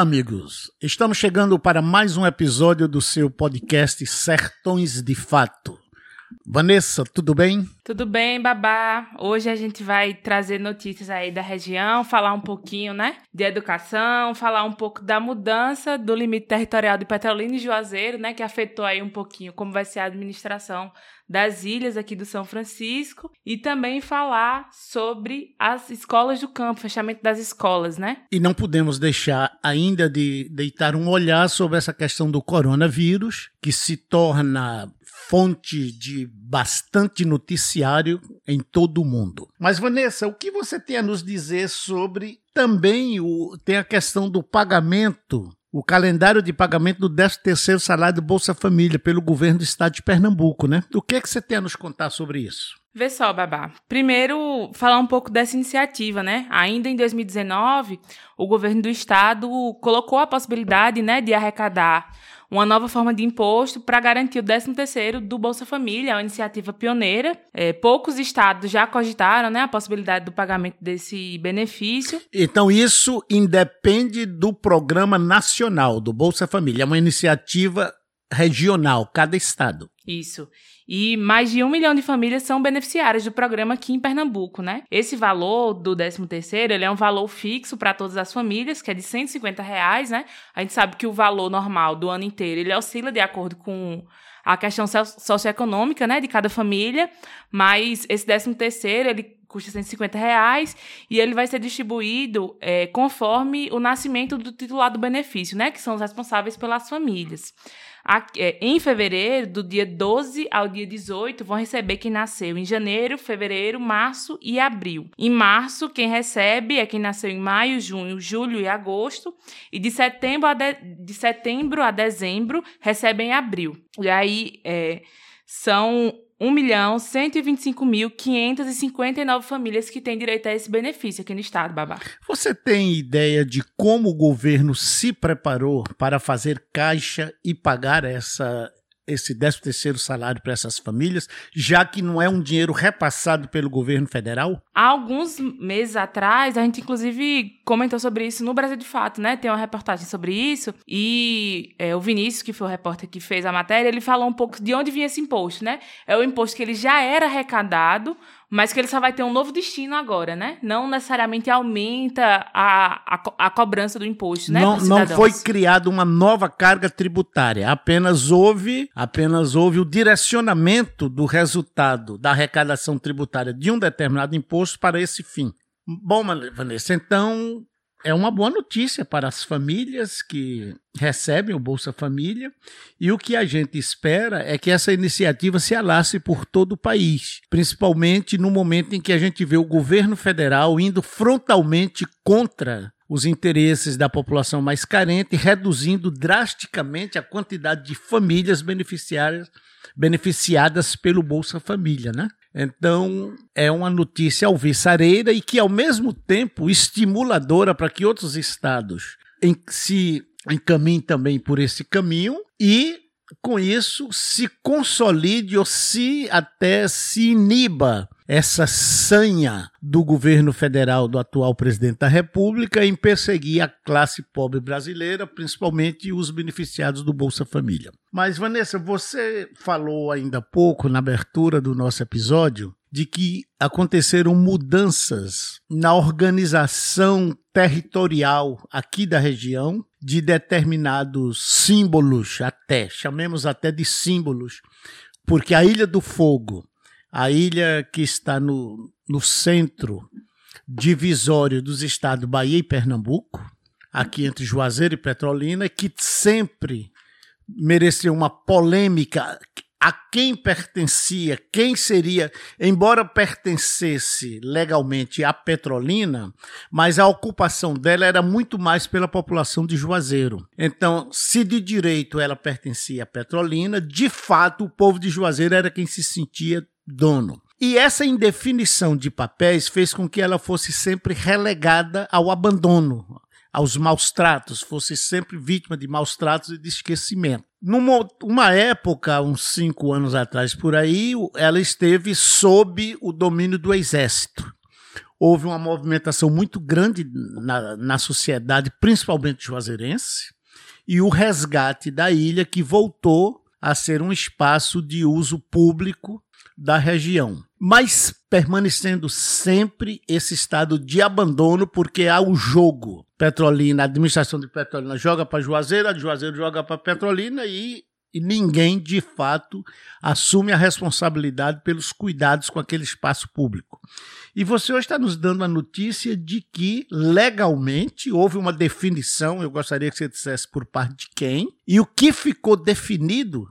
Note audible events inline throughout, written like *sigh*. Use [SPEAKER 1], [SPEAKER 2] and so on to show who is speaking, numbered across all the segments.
[SPEAKER 1] Olá, amigos. Estamos chegando para mais um episódio do seu podcast Sertões de Fato. Vanessa, tudo bem?
[SPEAKER 2] Tudo bem, babá. Hoje a gente vai trazer notícias aí da região, falar um pouquinho, né, de educação, falar um pouco da mudança do limite territorial de Petrolina e Juazeiro, né, que afetou aí um pouquinho como vai ser a administração das ilhas aqui do São Francisco e também falar sobre as escolas do campo, fechamento das escolas, né?
[SPEAKER 1] E não podemos deixar ainda de deitar um olhar sobre essa questão do coronavírus, que se torna fonte de bastante noticiário em todo o mundo. Mas Vanessa, o que você tem a nos dizer sobre também o tem a questão do pagamento o calendário de pagamento do 13º salário do Bolsa Família pelo governo do estado de Pernambuco, né? O que é que você tem a nos contar sobre isso?
[SPEAKER 2] Vê só, Babá. Primeiro, falar um pouco dessa iniciativa, né? Ainda em 2019, o governo do estado colocou a possibilidade, né, de arrecadar uma nova forma de imposto para garantir o 13º do Bolsa Família, uma iniciativa pioneira. É, poucos estados já cogitaram né, a possibilidade do pagamento desse benefício.
[SPEAKER 1] Então isso independe do programa nacional do Bolsa Família, é uma iniciativa regional, cada estado.
[SPEAKER 2] Isso. E mais de um milhão de famílias são beneficiárias do programa aqui em Pernambuco, né? Esse valor do 13º, ele é um valor fixo para todas as famílias, que é de 150 reais, né? A gente sabe que o valor normal do ano inteiro, ele oscila de acordo com a questão socioeconômica, né, de cada família, mas esse 13º, ele custa 150 reais e ele vai ser distribuído é, conforme o nascimento do titular do benefício, né, que são os responsáveis pelas famílias. É, em fevereiro, do dia 12 ao dia 18, vão receber quem nasceu em janeiro, fevereiro, março e abril. Em março, quem recebe é quem nasceu em maio, junho, julho e agosto. E de setembro a, de, de setembro a dezembro, recebem em abril. E aí, é, são 1.125.559 famílias que têm direito a esse benefício aqui no estado, Babá.
[SPEAKER 1] Você tem ideia de como o governo se preparou para fazer caixa e pagar essa esse 13 terceiro salário para essas famílias, já que não é um dinheiro repassado pelo governo federal?
[SPEAKER 2] Há alguns meses atrás, a gente inclusive comentou sobre isso no Brasil de Fato, né? Tem uma reportagem sobre isso e é, o Vinícius, que foi o repórter que fez a matéria, ele falou um pouco de onde vinha esse imposto, né? É o imposto que ele já era arrecadado, mas que ele só vai ter um novo destino agora, né? Não necessariamente aumenta a, a, a cobrança do imposto, né?
[SPEAKER 1] Não, não foi criada uma nova carga tributária, apenas houve, apenas houve o direcionamento do resultado da arrecadação tributária de um determinado imposto para esse fim. Bom, Vanessa, então é uma boa notícia para as famílias que recebem o Bolsa Família e o que a gente espera é que essa iniciativa se alace por todo o país, principalmente no momento em que a gente vê o governo federal indo frontalmente contra os interesses da população mais carente, reduzindo drasticamente a quantidade de famílias beneficiárias beneficiadas pelo Bolsa Família, né? Então, é uma notícia alvissareira e que, ao mesmo tempo, estimuladora para que outros estados se encaminhem também por esse caminho e, com isso, se consolide ou se até se iniba essa sanha do governo federal do atual presidente da República em perseguir a classe pobre brasileira, principalmente os beneficiados do Bolsa Família. Mas, Vanessa, você falou ainda há pouco, na abertura do nosso episódio, de que aconteceram mudanças na organização territorial aqui da região de determinados símbolos, até, chamemos até de símbolos, porque a Ilha do Fogo a ilha que está no, no centro divisório dos estados Bahia e Pernambuco, aqui entre Juazeiro e Petrolina, que sempre mereceu uma polêmica a quem pertencia, quem seria, embora pertencesse legalmente à Petrolina, mas a ocupação dela era muito mais pela população de Juazeiro. Então, se de direito ela pertencia à Petrolina, de fato o povo de Juazeiro era quem se sentia dono. E essa indefinição de papéis fez com que ela fosse sempre relegada ao abandono, aos maus tratos, fosse sempre vítima de maus tratos e de esquecimento. Numa uma época, uns cinco anos atrás por aí, ela esteve sob o domínio do exército. houve uma movimentação muito grande na, na sociedade, principalmente juazeirense, e o resgate da ilha que voltou a ser um espaço de uso público da região, mas permanecendo sempre esse estado de abandono, porque há o jogo. Petrolina, a administração de Petrolina joga para Juazeiro, a Juazeiro joga para Petrolina e e ninguém, de fato, assume a responsabilidade pelos cuidados com aquele espaço público. E você hoje está nos dando a notícia de que, legalmente, houve uma definição, eu gostaria que você dissesse por parte de quem, e o que ficou definido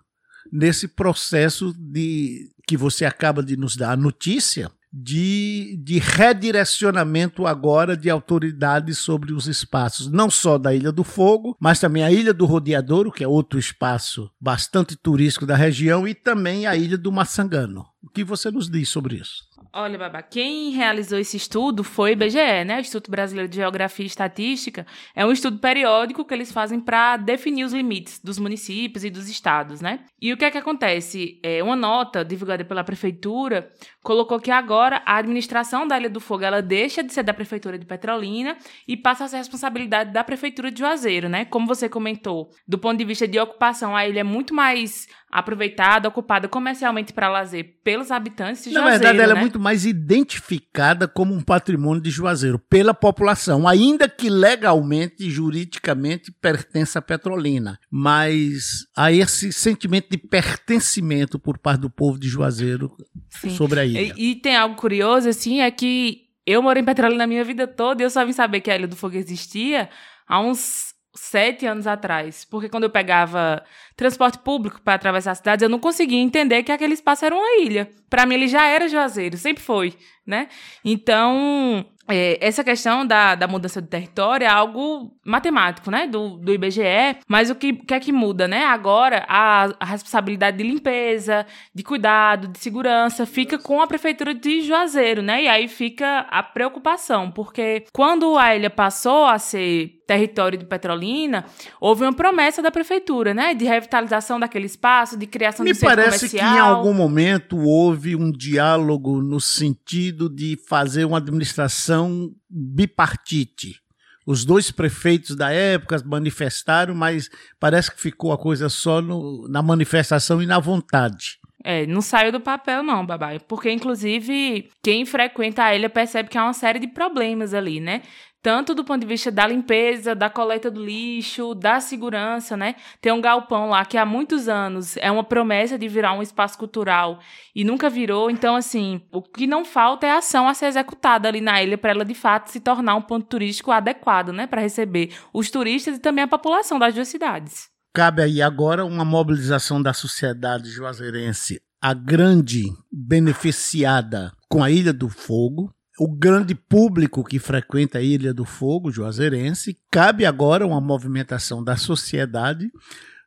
[SPEAKER 1] nesse processo de que você acaba de nos dar a notícia de, de redirecionamento agora de autoridades sobre os espaços, não só da Ilha do Fogo, mas também a Ilha do Rodeadouro, que é outro espaço bastante turístico da região, e também a Ilha do Maçangano. O que você nos diz sobre isso?
[SPEAKER 2] Olha, Babá, quem realizou esse estudo foi o IBGE, né? O Instituto Brasileiro de Geografia e Estatística. É um estudo periódico que eles fazem para definir os limites dos municípios e dos estados, né? E o que é que acontece? É, uma nota divulgada pela prefeitura colocou que agora a administração da Ilha do Fogo ela deixa de ser da prefeitura de Petrolina e passa a ser responsabilidade da prefeitura de Juazeiro, né? Como você comentou, do ponto de vista de ocupação, a ilha é muito mais aproveitada, ocupada comercialmente para lazer pelos habitantes de
[SPEAKER 1] Na
[SPEAKER 2] Juazeiro.
[SPEAKER 1] verdade, ela
[SPEAKER 2] né?
[SPEAKER 1] é muito mais identificada como um patrimônio de Juazeiro pela população, ainda que legalmente e juridicamente pertença à Petrolina. Mas há esse sentimento de pertencimento por parte do povo de Juazeiro
[SPEAKER 2] Sim.
[SPEAKER 1] sobre a ilha.
[SPEAKER 2] E, e tem algo curioso, assim, é que eu morei em Petrolina a minha vida toda e eu só vim saber que a Ilha do Fogo existia há uns sete anos atrás. Porque quando eu pegava transporte público para atravessar a cidade, eu não conseguia entender que aquele espaço era uma ilha. Para mim, ele já era Juazeiro, sempre foi, né? Então, é, essa questão da, da mudança do território é algo matemático, né, do, do IBGE, mas o que, que é que muda, né? Agora, a, a responsabilidade de limpeza, de cuidado, de segurança, fica com a prefeitura de Juazeiro, né? E aí fica a preocupação, porque quando a ilha passou a ser território de Petrolina, houve uma promessa da prefeitura, né, de revitalização daquele espaço, de criação
[SPEAKER 1] Me
[SPEAKER 2] de centro
[SPEAKER 1] parece que
[SPEAKER 2] comercial.
[SPEAKER 1] em algum momento houve um diálogo no sentido de fazer uma administração bipartite. Os dois prefeitos da época manifestaram, mas parece que ficou a coisa só no- na manifestação e na vontade.
[SPEAKER 2] É, não saiu do papel não, babai. Porque, inclusive, quem frequenta a ilha percebe que há uma série de problemas ali, né? Tanto do ponto de vista da limpeza, da coleta do lixo, da segurança, né? Tem um galpão lá que há muitos anos é uma promessa de virar um espaço cultural e nunca virou. Então, assim, o que não falta é ação a ser executada ali na ilha para ela, de fato, se tornar um ponto turístico adequado, né? Para receber os turistas e também a população das duas cidades.
[SPEAKER 1] Cabe aí agora uma mobilização da sociedade juazeirense, a grande beneficiada com a Ilha do Fogo, o grande público que frequenta a Ilha do Fogo, juazeirense. Cabe agora uma movimentação da sociedade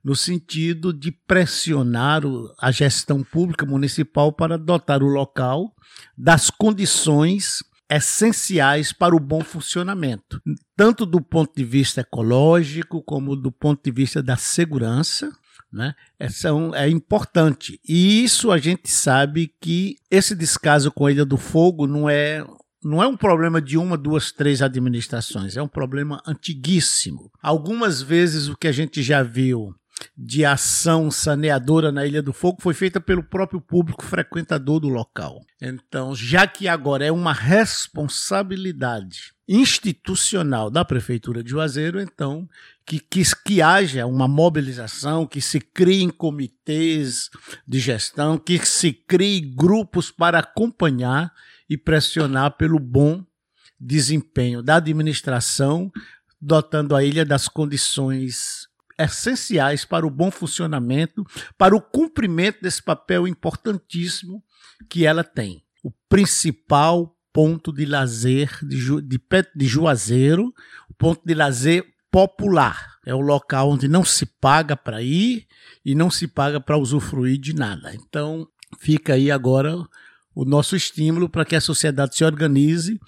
[SPEAKER 1] no sentido de pressionar a gestão pública municipal para dotar o local das condições essenciais para o bom funcionamento, tanto do ponto de vista ecológico como do ponto de vista da segurança. Né? É, são- é importante. E isso a gente sabe que esse descaso com a Ilha do Fogo não é, não é um problema de uma, duas, três administrações, é um problema antiguíssimo. Algumas vezes o que a gente já viu de ação saneadora na Ilha do Fogo foi feita pelo próprio público frequentador do local. Então, já que agora é uma responsabilidade institucional da Prefeitura de Juazeiro, então, que, que, que haja uma mobilização, que se criem comitês de gestão, que se criem grupos para acompanhar e pressionar pelo bom desempenho da administração, dotando a ilha das condições essenciais para o bom funcionamento, para o cumprimento desse papel importantíssimo que ela tem. O principal ponto de lazer de, Ju, de, de Juazeiro, o ponto de lazer popular. É o local onde não se paga para ir e não se paga para usufruir de nada. Então, fica aí agora o nosso estímulo para que a sociedade se organize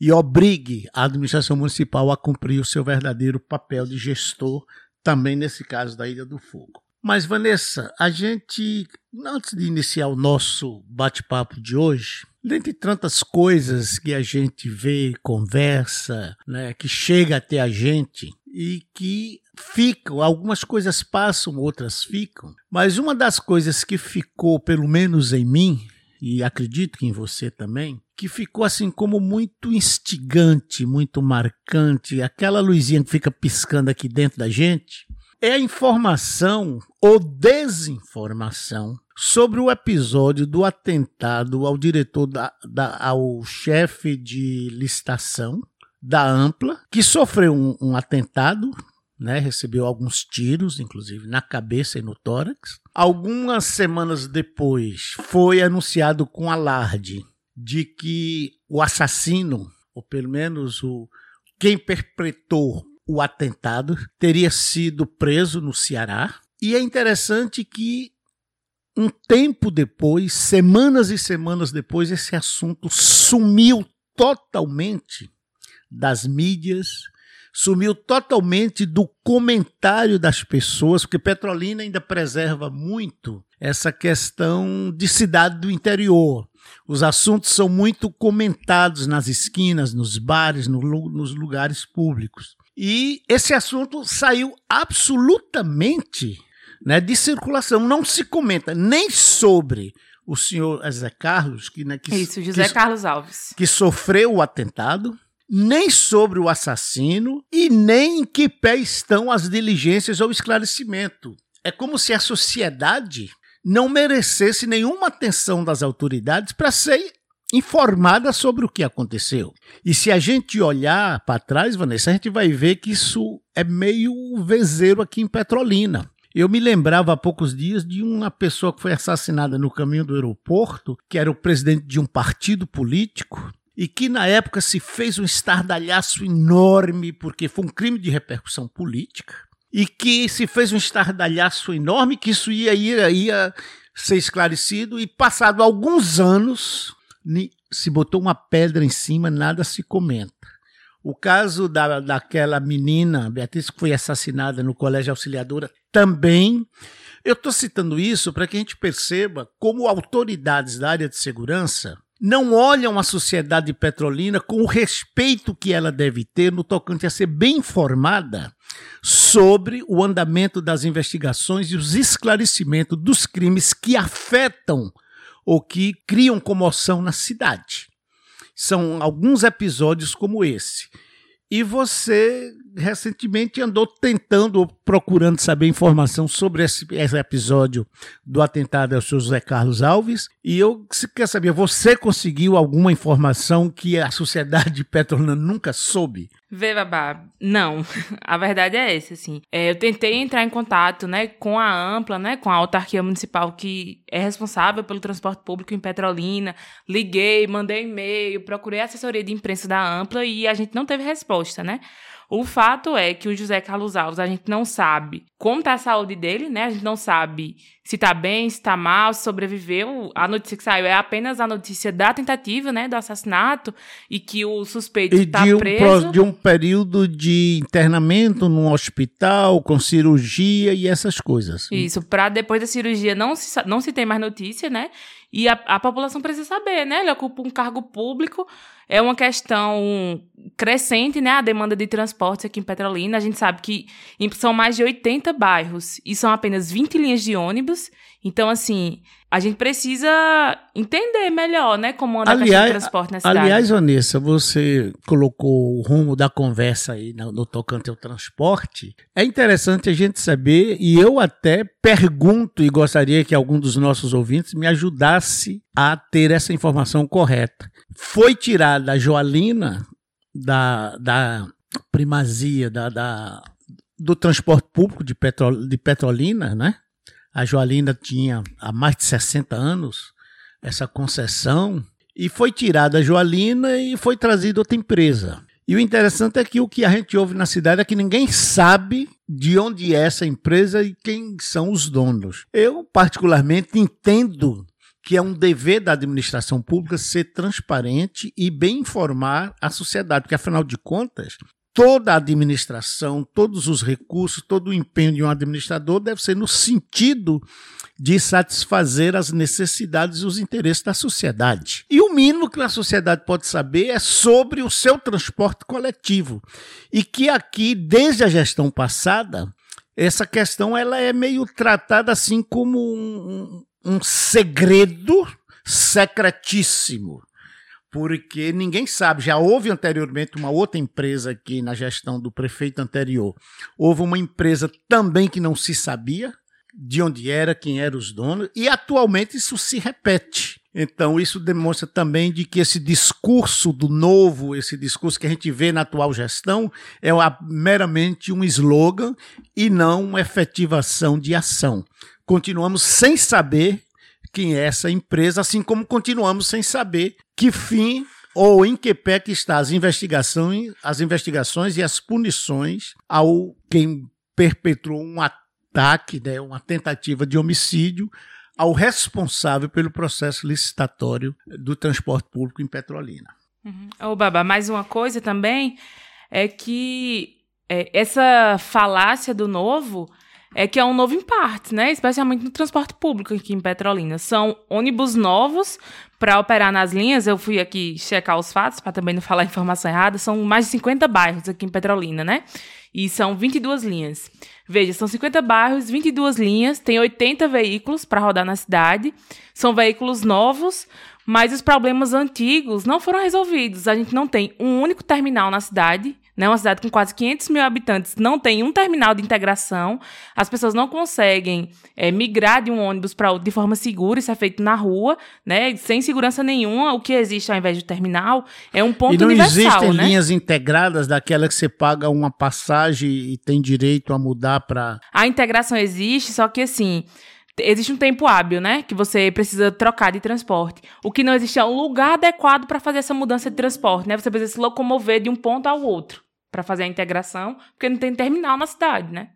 [SPEAKER 1] e obrigue a administração municipal a cumprir o seu verdadeiro papel de gestor também nesse caso da Ilha do Fogo. Mas, Vanessa, a gente, antes de iniciar o nosso bate-papo de hoje, dentre tantas coisas que a gente vê, conversa, né, que chega até a gente e que ficam, algumas coisas passam, outras ficam, mas uma das coisas que ficou, pelo menos em mim, e acredito que em você também, que ficou assim como muito instigante, muito marcante, aquela luzinha que fica piscando aqui dentro da gente, é a informação ou desinformação sobre o episódio do atentado ao diretor da, da ao chefe de licitação da Ampla, que sofreu um, um atentado né, recebeu alguns tiros, inclusive na cabeça e no tórax. Algumas semanas depois, foi anunciado com alarde de que o assassino, ou pelo menos o quem perpetrou o atentado, teria sido preso no Ceará. E é interessante que um tempo depois, semanas e semanas depois, esse assunto sumiu totalmente das mídias, sumiu totalmente do comentário das pessoas, porque Petrolina ainda preserva muito essa questão de cidade do interior. Os assuntos são muito comentados nas esquinas, nos bares, no, nos lugares públicos. E esse assunto saiu absolutamente né, de circulação. Não se comenta nem sobre o senhor José Carlos, que, né, que
[SPEAKER 2] Isso, José
[SPEAKER 1] que,
[SPEAKER 2] Carlos Alves.
[SPEAKER 1] Que sofreu o atentado, nem sobre o assassino e nem em que pé estão as diligências ou esclarecimento. É como se a sociedade não merecesse nenhuma atenção das autoridades para ser informada sobre o que aconteceu. E se a gente olhar para trás, Vanessa, a gente vai ver que isso é meio vezeiro aqui em Petrolina. Eu me lembrava há poucos dias de uma pessoa que foi assassinada no caminho do aeroporto, que era o presidente de um partido político, e que na época se fez um estardalhaço enorme, porque foi um crime de repercussão política, e que se fez um estardalhaço enorme, que isso ia, ia, ia ser esclarecido, e passado alguns anos, se botou uma pedra em cima, nada se comenta. O caso da, daquela menina, Beatriz, que foi assassinada no Colégio Auxiliadora, também. Eu estou citando isso para que a gente perceba como autoridades da área de segurança não olham a sociedade petrolina com o respeito que ela deve ter no tocante a ser bem informada sobre o andamento das investigações e os esclarecimentos dos crimes que afetam ou que criam comoção na cidade. São alguns episódios como esse. E você recentemente andou tentando procurando saber informação sobre esse, esse, episódio do atentado ao seu José Carlos Alves. E eu quer saber, você conseguiu alguma informação que a sociedade *laughs* petrolina nunca soube?
[SPEAKER 2] Vê, Babá, não. *laughs* A verdade é essa, assim. É, eu tentei entrar em contato, né, com a Ampla, né, com a autarquia municipal que é responsável pelo transporte público em Petrolina. Liguei, mandei e-mail, procurei a assessoria de imprensa da Ampla e a gente não teve resposta, né? O fato é que o José Carlos Alves, a gente não sabe como está a saúde dele, né? A gente não sabe se está bem, se está mal, se sobreviveu. A notícia que saiu é apenas a notícia da tentativa, né, do assassinato e que o suspeito está
[SPEAKER 1] um,
[SPEAKER 2] preso.
[SPEAKER 1] De um período de internamento num hospital com cirurgia e essas coisas.
[SPEAKER 2] Isso, para depois da cirurgia não se, não se tem mais notícia, né? E a, a população precisa saber, né? Ele ocupa um cargo público, é uma questão crescente, né? A demanda de transportes aqui em Petrolina. A gente sabe que são mais de 80 bairros e são apenas 20 linhas de ônibus. Então, assim, a gente precisa entender melhor, né, como anda aliás, a transporte na cidade.
[SPEAKER 1] Aliás, Vanessa, você colocou o rumo da conversa aí no, no tocante ao transporte. É interessante a gente saber, e eu até pergunto e gostaria que algum dos nossos ouvintes me ajudasse a ter essa informação correta. Foi tirada a Joalina da, da primazia, da, da do transporte público de, Petro, de Petrolina, né? A Joalina tinha há mais de 60 anos essa concessão e foi tirada a Joalina e foi trazida outra empresa. E o interessante é que o que a gente ouve na cidade é que ninguém sabe de onde é essa empresa e quem são os donos. Eu, particularmente, entendo que é um dever da administração pública ser transparente e bem informar a sociedade, porque afinal de contas, toda a administração, todos os recursos, todo o empenho de um administrador deve ser no sentido de satisfazer as necessidades e os interesses da sociedade. E o mínimo que a sociedade pode saber é sobre o seu transporte coletivo. E que aqui, desde a gestão passada, essa questão ela é meio tratada assim como um, um segredo secretíssimo porque ninguém sabe. Já houve anteriormente uma outra empresa aqui na gestão do prefeito anterior. Houve uma empresa também que não se sabia de onde era, quem eram os donos, e atualmente isso se repete. Então, isso demonstra também de que esse discurso do novo, esse discurso que a gente vê na atual gestão, é meramente um slogan e não uma efetivação de ação. Continuamos sem saber quem é essa empresa, assim como continuamos sem saber que fim ou em que pé que está as investigações, as investigações e as punições ao quem perpetrou um ataque, né, uma tentativa de homicídio ao responsável pelo processo licitatório do transporte público em Petrolina.
[SPEAKER 2] Uhum. Ô, Baba, mais uma coisa também é que é, essa falácia do novo é que é um novo em né? Especialmente no transporte público aqui em Petrolina. São ônibus novos para operar nas linhas. Eu fui aqui checar os fatos para também não falar informação errada. São mais de 50 bairros aqui em Petrolina, né? E são 22 linhas. Veja, são 50 bairros, 22 linhas, tem 80 veículos para rodar na cidade. São veículos novos, mas os problemas antigos não foram resolvidos. A gente não tem um único terminal na cidade né? Uma cidade com quase 500 mil habitantes não tem um terminal de integração. As pessoas não conseguem é, migrar de um ônibus para outro de forma segura. Isso é feito na rua, né? Sem segurança nenhuma. O que existe ao invés de terminal é um ponto universal. E não
[SPEAKER 1] universal, existem
[SPEAKER 2] né?
[SPEAKER 1] linhas integradas daquela que você paga uma passagem e tem direito a mudar para.
[SPEAKER 2] A integração existe, só que assim existe um tempo hábil, né? Que você precisa trocar de transporte. O que não existe é um lugar adequado para fazer essa mudança de transporte, né? Você precisa se locomover de um ponto ao outro para fazer a integração, porque não tem terminal na cidade, né?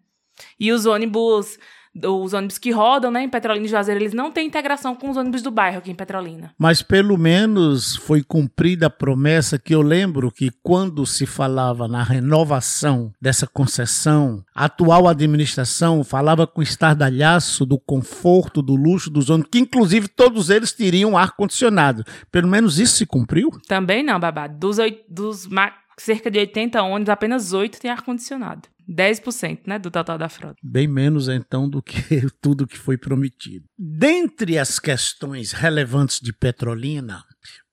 [SPEAKER 2] E os ônibus os ônibus que rodam, né, em Petrolina e Juazeiro, eles não têm integração com os ônibus do bairro aqui em Petrolina.
[SPEAKER 1] Mas pelo menos foi cumprida a promessa que eu lembro que quando se falava na renovação dessa concessão, a atual administração falava com estardalhaço do conforto, do luxo dos ônibus, que inclusive todos eles teriam ar condicionado. Pelo menos isso se cumpriu?
[SPEAKER 2] Também não, babado. Dos, dos cerca de 80 ônibus, apenas 8 têm ar-condicionado. 10% né, do total da frota.
[SPEAKER 1] Bem menos, então, do que *laughs* tudo que foi prometido. Dentre as questões relevantes de Petrolina,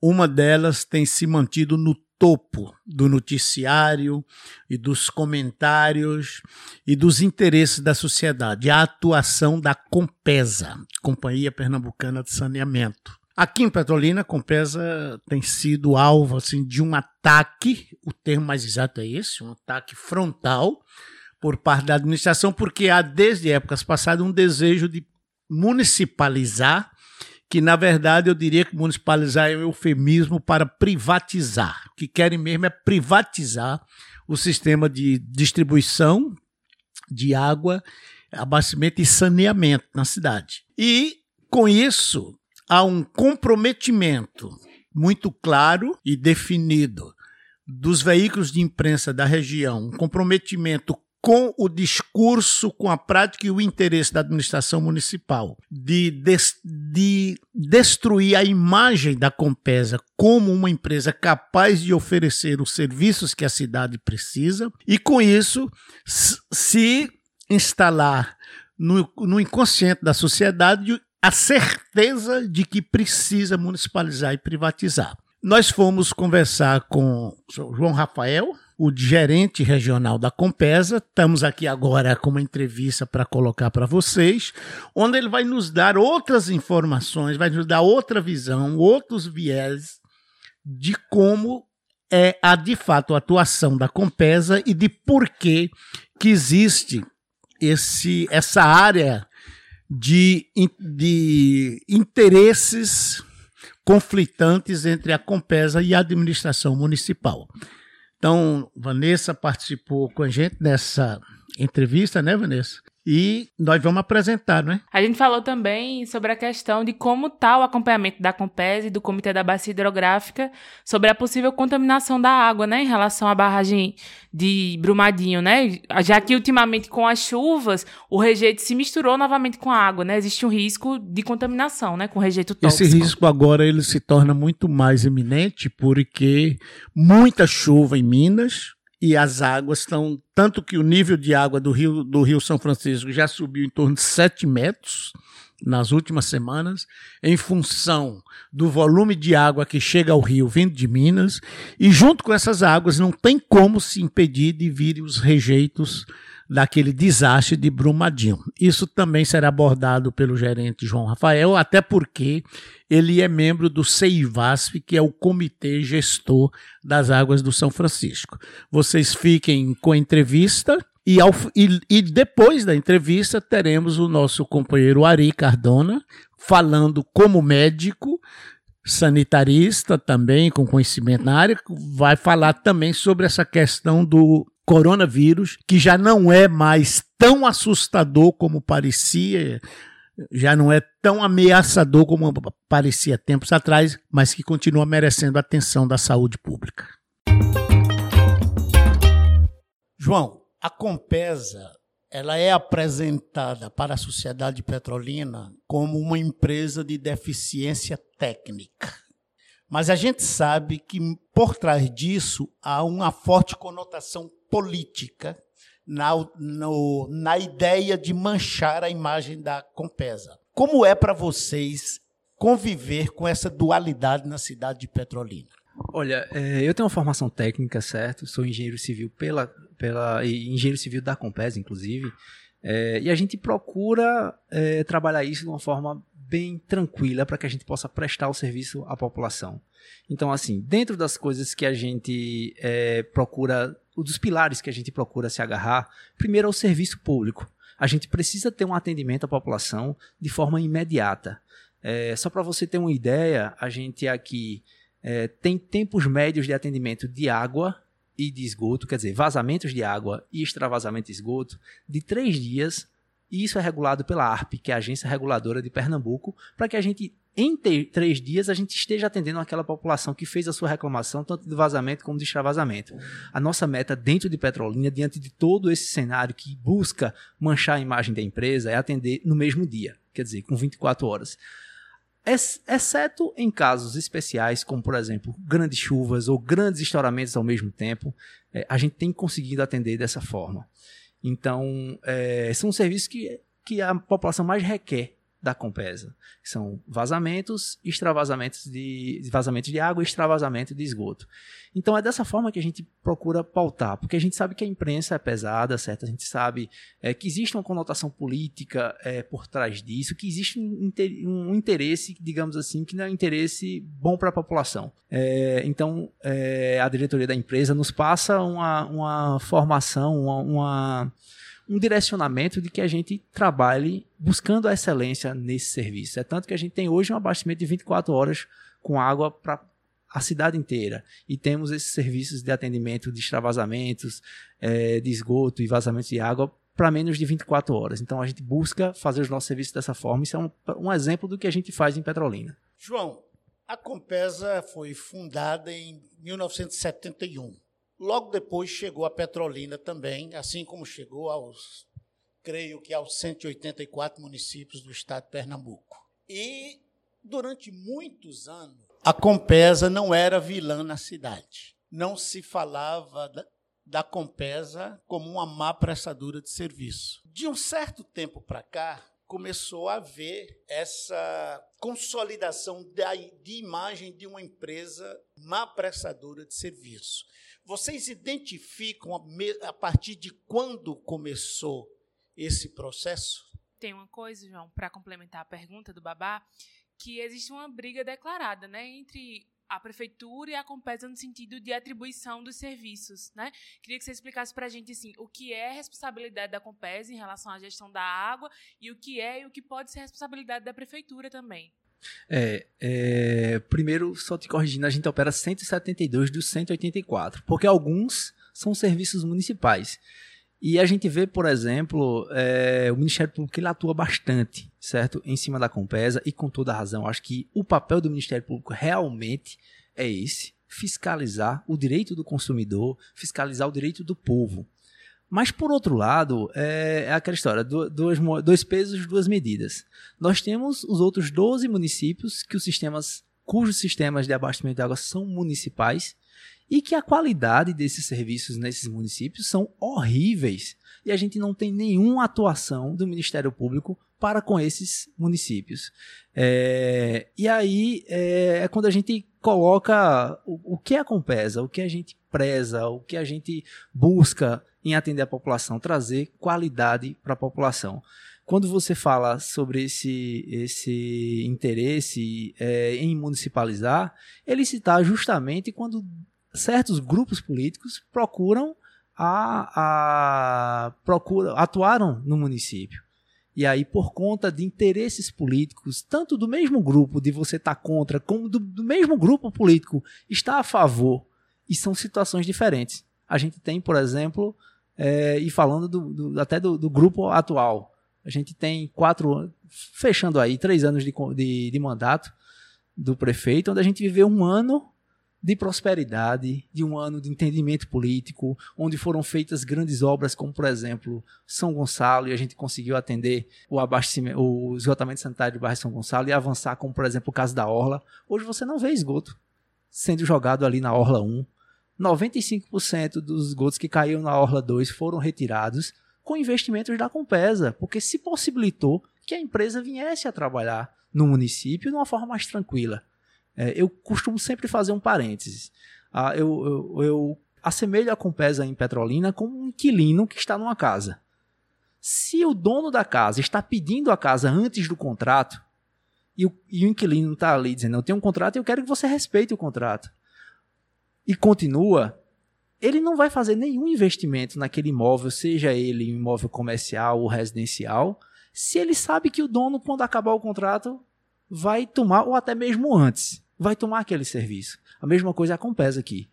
[SPEAKER 1] uma delas tem se mantido no topo do noticiário e dos comentários e dos interesses da sociedade, a atuação da Compesa, Companhia Pernambucana de Saneamento. Aqui em Petrolina, a Compesa tem sido alvo assim, de um ataque, o termo mais exato é esse, um ataque frontal por parte da administração, porque há desde épocas passadas um desejo de municipalizar, que na verdade eu diria que municipalizar é um eufemismo para privatizar. O que querem mesmo é privatizar o sistema de distribuição de água, abastecimento e saneamento na cidade. E com isso, há um comprometimento muito claro e definido dos veículos de imprensa da região, um comprometimento com o discurso, com a prática e o interesse da administração municipal de, des, de destruir a imagem da Compesa como uma empresa capaz de oferecer os serviços que a cidade precisa e, com isso, se instalar no, no inconsciente da sociedade a certeza de que precisa municipalizar e privatizar. Nós fomos conversar com João Rafael, o gerente regional da Compesa. Estamos aqui agora com uma entrevista para colocar para vocês, onde ele vai nos dar outras informações, vai nos dar outra visão, outros viés de como é a de fato a atuação da Compesa e de por que que existe esse essa área de, de interesses conflitantes entre a Compesa e a administração municipal. Então, Vanessa participou com a gente nessa entrevista, né, Vanessa? E nós vamos apresentar, não é?
[SPEAKER 2] A gente falou também sobre a questão de como está o acompanhamento da Compes e do Comitê da Bacia Hidrográfica sobre a possível contaminação da água, né, em relação à barragem de Brumadinho, né? Já que ultimamente com as chuvas o rejeito se misturou novamente com a água, né? Existe um risco de contaminação, né, com rejeito tóxico.
[SPEAKER 1] Esse risco agora ele se torna muito mais iminente porque muita chuva em Minas, e as águas estão. Tanto que o nível de água do rio, do rio São Francisco já subiu em torno de 7 metros nas últimas semanas, em função do volume de água que chega ao rio vindo de Minas, e junto com essas águas não tem como se impedir de virem os rejeitos daquele desastre de Brumadinho. Isso também será abordado pelo gerente João Rafael, até porque ele é membro do CEIVASP, que é o Comitê Gestor das Águas do São Francisco. Vocês fiquem com a entrevista. E, ao, e, e depois da entrevista, teremos o nosso companheiro Ari Cardona falando como médico sanitarista também, com conhecimento na área, vai falar também sobre essa questão do coronavírus, que já não é mais tão assustador como parecia, já não é tão ameaçador como parecia tempos atrás, mas que continua merecendo a atenção da saúde pública. João, a Compesa ela é apresentada para a sociedade petrolina como uma empresa de deficiência técnica. Mas a gente sabe que por trás disso há uma forte conotação política na, no, na ideia de manchar a imagem da Compesa. Como é para vocês conviver com essa dualidade na cidade de Petrolina?
[SPEAKER 3] Olha, é, eu tenho uma formação técnica, certo? Sou engenheiro civil pela, pela engenheiro civil da Compesa, inclusive. É, e a gente procura é, trabalhar isso de uma forma bem tranquila para que a gente possa prestar o serviço à população. Então, assim, dentro das coisas que a gente é, procura, dos pilares que a gente procura se agarrar, primeiro é o serviço público. A gente precisa ter um atendimento à população de forma imediata. É, só para você ter uma ideia, a gente aqui é, tem tempos médios de atendimento de água e de esgoto, quer dizer, vazamentos de água e extravasamento de esgoto, de três dias e isso é regulado pela ARP, que é a Agência Reguladora de Pernambuco, para que a gente, em três dias, a gente esteja atendendo aquela população que fez a sua reclamação, tanto de vazamento como de extravasamento. A nossa meta dentro de Petrolina, diante de todo esse cenário que busca manchar a imagem da empresa, é atender no mesmo dia, quer dizer, com 24 horas exceto em casos especiais, como por exemplo grandes chuvas ou grandes estouramentos ao mesmo tempo, é, a gente tem conseguido atender dessa forma. Então, é, são serviços que, que a população mais requer da Compesa. São vazamentos, extravasamentos de, vazamentos de água extravasamento de esgoto. Então é dessa forma que a gente procura pautar, porque a gente sabe que a imprensa é pesada, certo? A gente sabe é, que existe uma conotação política é, por trás disso, que existe um, um, interesse, digamos assim, que não é um interesse bom para a população. É, então é, a diretoria da empresa nos passa uma, uma formação, uma, uma um direcionamento de que a gente trabalhe buscando a excelência nesse serviço. É tanto que a gente tem hoje um abastecimento de 24 horas com água para a cidade inteira. E temos esses serviços de atendimento de extravasamentos, é, de esgoto e vazamentos de água para menos de 24 horas. Então a gente busca fazer os nossos serviços dessa forma. Isso é um, um exemplo do que a gente faz em Petrolina.
[SPEAKER 1] João, a Compesa foi fundada em 1971. Logo depois chegou a Petrolina também, assim como chegou aos, creio que aos 184 municípios do estado de Pernambuco. E durante muitos anos, a Compesa não era vilã na cidade. Não se falava da, da Compesa como uma má prestadora de serviço. De um certo tempo para cá, começou a haver essa consolidação de imagem de uma empresa má prestadora de serviço. Vocês identificam a, a partir de quando começou esse processo?
[SPEAKER 2] Tem uma coisa, João, para complementar a pergunta do Babá, que existe uma briga declarada, né, entre a prefeitura e a Compesa no sentido de atribuição dos serviços, né? Queria que você explicasse para a gente assim, o que é responsabilidade da Compesa em relação à gestão da água e o que é e o que pode ser responsabilidade da prefeitura também.
[SPEAKER 3] É, é, primeiro, só te corrigindo, a gente opera 172 dos 184, porque alguns são serviços municipais.
[SPEAKER 4] E a gente vê, por exemplo, é, o Ministério Público ele atua bastante, certo? Em cima da Compesa e com toda razão. Acho que o papel do Ministério Público realmente é esse: fiscalizar o direito do consumidor, fiscalizar o direito do povo. Mas, por outro lado, é, é aquela história: dois, dois pesos, duas medidas. Nós temos os outros 12 municípios que os sistemas, cujos sistemas de abastecimento de água são municipais e que a qualidade desses serviços nesses municípios são horríveis e a gente não tem nenhuma atuação do Ministério Público para com esses municípios. É, e aí é, é, quando a gente coloca o, o que é a Compesa, o que a gente preza, o que a gente busca em atender a população, trazer qualidade para a população. Quando você fala sobre esse, esse interesse é, em municipalizar, ele se está justamente quando certos grupos políticos procuram a, a procura, atuaram no município. E aí, por conta de interesses políticos, tanto do mesmo grupo de você estar tá contra, como do, do, mesmo grupo político está a favor, e são situações diferentes. A gente tem, por exemplo, é, e falando do, do, até do, do, grupo atual, a gente tem quatro, fechando aí, três anos de, de, de mandato do prefeito, onde a gente viveu um ano de prosperidade, de um ano de entendimento político, onde foram feitas grandes obras, como por exemplo São Gonçalo, e a gente conseguiu atender o abastecimento, o esgotamento sanitário do bairro São Gonçalo e avançar, como por exemplo o caso da Orla. Hoje você não vê esgoto sendo jogado ali na Orla 1. 95% dos esgotos que caíram na Orla 2 foram retirados com investimentos da Compesa, porque se possibilitou que a empresa viesse a trabalhar no município de uma forma mais tranquila. É, eu costumo sempre fazer um parênteses. Ah, eu, eu, eu assemelho a Compesa em Petrolina como um inquilino que está numa casa. Se o dono da casa está pedindo a casa antes do contrato, e o, e o inquilino está ali dizendo, eu tenho um contrato e eu quero que você respeite o contrato, e continua, ele não vai fazer nenhum investimento naquele imóvel, seja ele um imóvel comercial ou residencial, se ele sabe que o dono, quando acabar o contrato, vai tomar, ou até mesmo antes, vai tomar aquele serviço. A mesma coisa acontece aqui.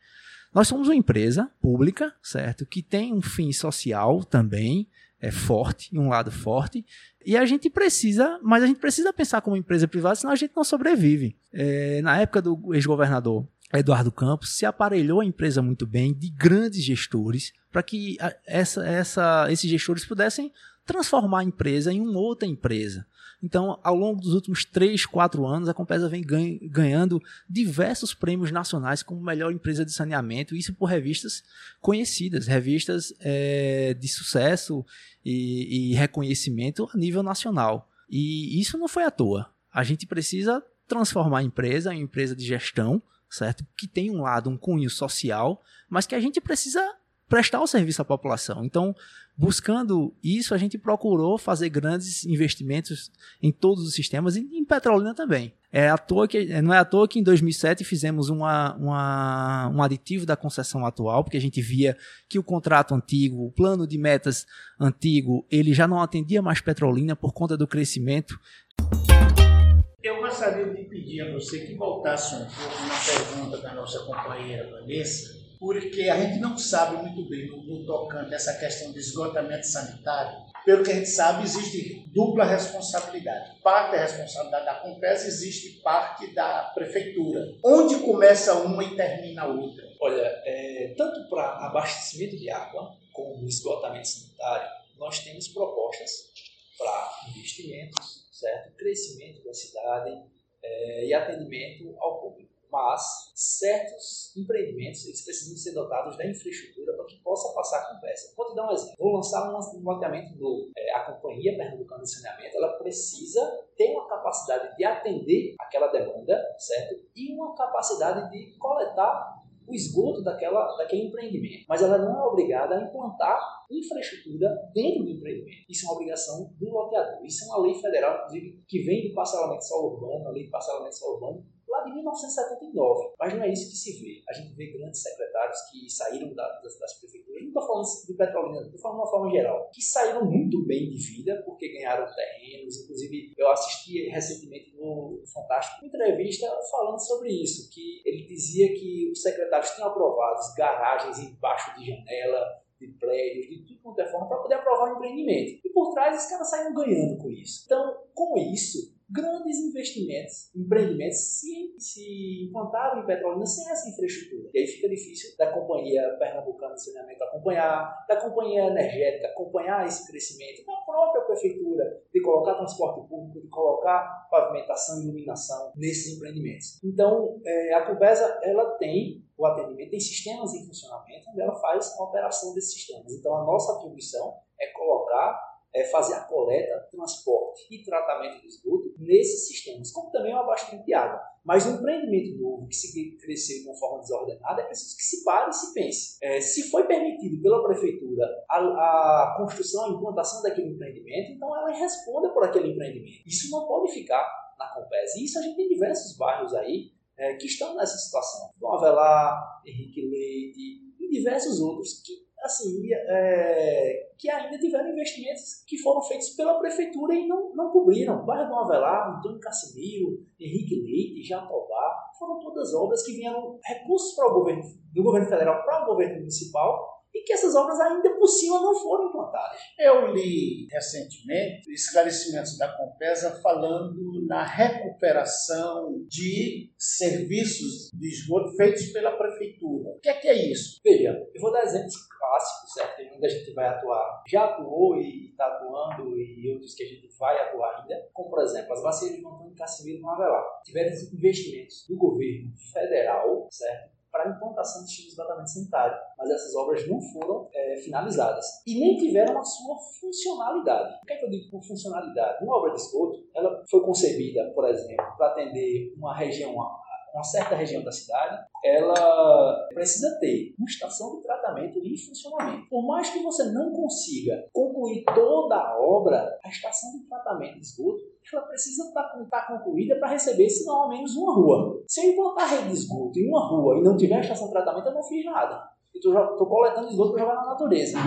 [SPEAKER 4] Nós somos uma empresa pública, certo? Que tem um fim social também, é forte, um lado forte, e a gente precisa, mas a gente precisa pensar como empresa privada, senão a gente não sobrevive. É, na época do ex-governador Eduardo Campos, se aparelhou a empresa muito bem, de grandes gestores, para que essa, essa, esses gestores pudessem transformar a empresa em uma outra empresa. Então, ao longo dos últimos 3, 4 anos, a Compesa vem ganhando diversos prêmios nacionais como melhor empresa de saneamento, isso por revistas conhecidas, revistas é, de sucesso e, e reconhecimento a nível nacional. E isso não foi à toa. A gente precisa transformar a empresa em empresa de gestão, certo? Que tem um lado, um cunho social, mas que a gente precisa prestar o serviço à população. Então, buscando isso, a gente procurou fazer grandes investimentos em todos os sistemas e em Petrolina também. É à toa que, não é à toa que em 2007 fizemos uma, uma, um aditivo da concessão atual, porque a gente via que o contrato antigo, o plano de metas antigo, ele já não atendia mais Petrolina por conta do crescimento.
[SPEAKER 1] Eu gostaria de pedir a você que voltasse um pouco na pergunta da nossa companheira Vanessa, porque a gente não sabe muito bem no, no tocante essa questão de esgotamento sanitário. Pelo que a gente sabe, existe dupla responsabilidade. Parte da responsabilidade da Compesa, existe parte da prefeitura. Onde começa uma e termina a outra?
[SPEAKER 3] Olha, é, tanto para abastecimento de água como esgotamento sanitário, nós temos propostas para investimentos, certo? crescimento da cidade é, e atendimento ao público mas certos empreendimentos eles precisam ser dotados da infraestrutura para que possa passar com peça. Vou te dar um exemplo. Vou lançar um loteamento novo. É, a Companhia Pernambucana de Saneamento ela precisa ter uma capacidade de atender aquela demanda, certo? E uma capacidade de coletar esgoto daquela, daquele empreendimento. Mas ela não é obrigada a implantar infraestrutura dentro do empreendimento. Isso é uma obrigação do loteador. Isso é uma lei federal, inclusive, que vem do parcelamento solo urbano, a lei do parcelamento solo urbano, de 1979. Mas não é isso que se vê. A gente vê grandes secretários que saíram da, das, das, prefeituras, não estou falando de Petrolina, estou falando de uma forma geral, que saíram muito bem de vida porque ganharam terrenos. Inclusive, eu assisti recentemente no Fantástico uma entrevista falando sobre isso, que ele dizia que os secretários tinham aprovado garagens embaixo de janela, de prédios, de tudo quanto é forma, para poder aprovar o empreendimento. E por trás, os caras saem ganhando com isso. Então, com isso, grandes investimentos, empreendimentos se, se implantaram em Petrolina sem essa infraestrutura. E aí fica difícil da companhia pernambucana de saneamento acompanhar, da companhia energética acompanhar esse crescimento, da própria prefeitura de colocar transporte público, de colocar pavimentação e iluminação nesses empreendimentos. Então, é, a Cubesa ela tem o atendimento, tem sistemas em funcionamento onde ela faz a operação desses sistemas. Então, a nossa atribuição é colocar é, fazer a coleta, transporte e tratamento do esgoto nesses sistemas, como também o abastecimento de água. Mas um empreendimento novo que se crescer de uma forma desordenada é preciso que se pare e se pense. É, se foi permitido pela prefeitura a, a, construção, a implantação daquele empreendimento, então ela responda por aquele empreendimento. Isso não pode ficar na Compes. E isso a gente tem diversos bairros aí é, que estão nessa situação. Dom Avelar, Henrique Leite e diversos outros que assim, é, que ainda tiveram investimentos que foram feitos pela prefeitura e não, não cobriram. Bairro do Avelar, Antônio Casimiro, Henrique Leite, Jatobá, foram todas obras que vieram recursos para o governo, do governo federal para o governo municipal e que essas obras ainda por cima não foram implantadas.
[SPEAKER 1] Eu li recentemente esclarecimentos da Compesa falando na recuperação de serviços de esgoto feitos pela prefeitura. O que é que é isso?
[SPEAKER 3] Veja, eu vou dar exemplos clássicos, certo? Onde a gente vai atuar, já atuou e está atuando, e outros que a gente vai atuar ainda, como por exemplo as bacias de Antônio Casimiro no Avelar. Tiveram investimentos do governo federal, certo? para a implantação de sistemas de tratamento sanitário, mas essas obras não foram é, finalizadas e nem tiveram a sua funcionalidade. O que é que eu digo por funcionalidade? Uma obra de esgoto, ela foi concebida, por exemplo, para atender uma região uma certa região da cidade, ela precisa ter uma estação de tratamento em funcionamento. Por mais que você não consiga concluir toda a obra, a estação de tratamento de esgoto ela precisa estar, tá tá concluída para receber, se não ao menos uma rua. Se eu implantar rede de esgoto em uma rua e não tiver estação de tratamento, eu não fiz nada. Eu estou coletando esgoto para jogar na natureza.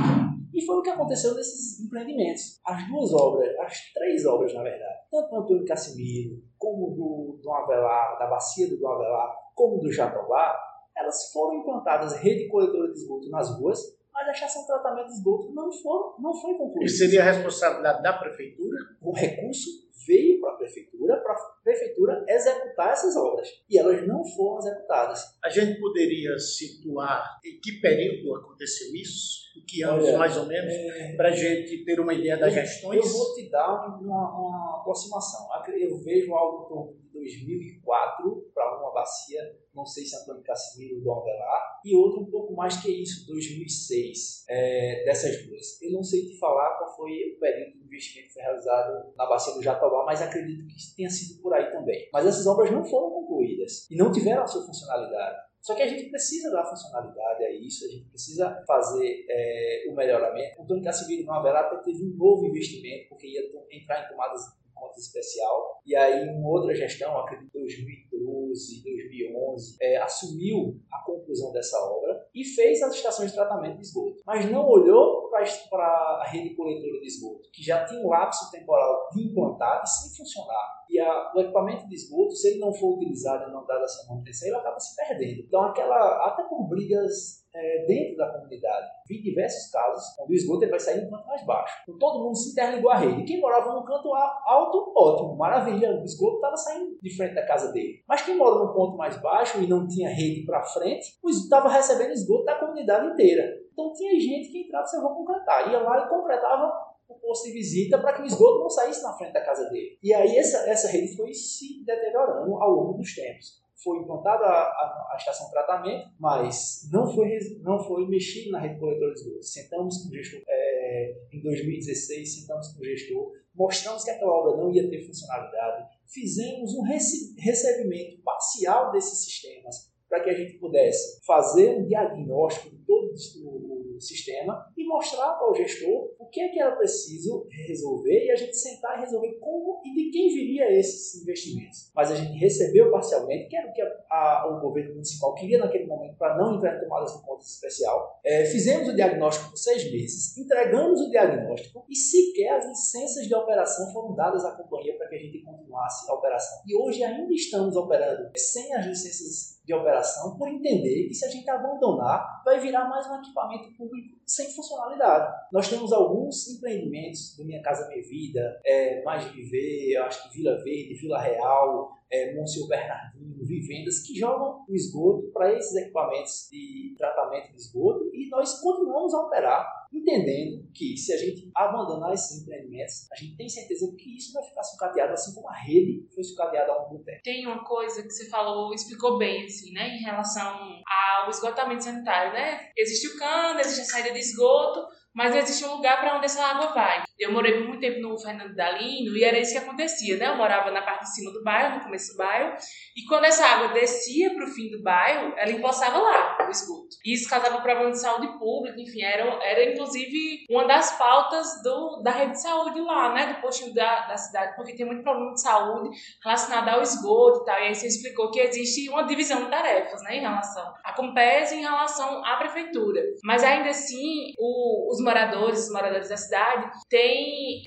[SPEAKER 3] E foi o que aconteceu nesses empreendimentos. As duas obras, as três obras, na verdade, tanto do Antônio Casimiro, como do, do Avelar, da bacia do Avelar, como do Jatobá, elas foram implantadas rede coletora de esgoto nas ruas, mas a estação de tratamento de esgoto não, for, não foi concluída. E
[SPEAKER 1] seria a responsabilidade da prefeitura?
[SPEAKER 3] O recurso veio para a prefeitura, para a prefeitura executar essas obras. E elas não foram executadas.
[SPEAKER 1] A gente poderia situar em que período aconteceu isso? Em que anos, Olha, mais ou menos? É... Para a gente ter uma ideia das gestões?
[SPEAKER 3] Eu vou te dar uma, uma aproximação. Eu vejo algo em torno de 2004 para uma bacia, não sei se Antônio Casimiro ou Avelar, e outro um pouco mais que isso, 2006, é, dessas duas. Eu não sei te falar qual foi o período investimento que foi realizado na bacia do Jatobá, mas acredito que tenha sido por aí também. Mas essas obras não foram concluídas e não tiveram a sua funcionalidade. Só que a gente precisa dar funcionalidade a isso, a gente precisa fazer é, o melhoramento. O Antônio Casimiro no Avelar teve um novo investimento, porque ia entrar em tomadas conta especial. E aí, uma outra gestão, acredito em 2012, 2011, é, assumiu a conclusão dessa obra e fez as estações de tratamento de esgoto. Mas não olhou para a rede coletora de esgoto, que já tinha um lapso temporal de implantar e sem funcionar. E a, o equipamento de esgoto, se ele não for utilizado e não dado a sua manutenção, ele acaba se perdendo. Então, aquela, até por brigas é, dentro da comunidade. Vi diversos casos onde o esgoto ele vai sair no canto mais baixo. Então todo mundo se interligou à rede. Quem morava no canto alto, ótimo, maravilha, o esgoto estava saindo de frente da casa dele. Mas quem mora no ponto mais baixo e não tinha rede para frente, estava recebendo esgoto da comunidade inteira. Então tinha gente que entrava e disse, eu vou completar. Ia lá e completava o posto de visita para que o esgoto não saísse na frente da casa dele. E aí essa, essa rede foi se deteriorando ao longo dos tempos foi implantada a, a, estação de tratamento, mas não foi, não foi mexido na rede coletora de esgoto. Sentamos com o gestor é, em 2016, sentamos com o gestor, mostramos que aquela obra não ia ter funcionalidade, fizemos um recebimento parcial desses sistemas para que a gente pudesse fazer um diagnóstico de todo o sistema e mostrar para o gestor o que é que era preciso resolver e a gente sentar e resolver como e de quem viria esses investimentos. Mas a gente recebeu parcialmente, que era o que a, a, o governo municipal queria naquele momento para não entrar em tomadas de conta especial. É, fizemos o diagnóstico por seis meses, entregamos o diagnóstico e sequer as licenças de operação foram dadas à companhia para que a gente continuasse a operação. E hoje ainda estamos operando sem as licenças de operação por entender que se a gente abandonar, vai virar mais um equipamento público sem funcionalidade. Nós temos alguns empreendimentos do Minha Casa Minha Vida, é, Mais Viver, eu acho que Vila Verde, Vila Real, é, Monsenhor Bernardino, Vivendas, que jogam o esgoto para esses equipamentos de tratamento de esgoto e nós continuamos a operar entendendo que se a gente abandonar esses empreendimentos, a gente tem certeza que isso vai ficar sucateado assim como a rede foi sucateada há um tempo.
[SPEAKER 2] Tem uma coisa que você falou, explicou bem, assim, né, em relação ao esgotamento sanitário, né? Existe o cano, existe a saída de esgoto, mas existe um lugar para onde essa água vai. Eu morei por muito tempo no Fernando Dalino e era isso que acontecia, né? Eu morava na parte de cima do bairro, no começo do bairro, e quando essa água descia para o fim do bairro, ela empoçava lá, o esgoto. E isso causava problema de saúde pública, enfim, era, era inclusive uma das pautas do, da rede de saúde lá, né? Do postinho da, da cidade, porque tem muito problema de saúde relacionado ao esgoto e tal. E aí você explicou que existe uma divisão de tarefas, né? Em relação à Compes e em relação à prefeitura. Mas ainda assim, o, os moradores, os moradores da cidade, têm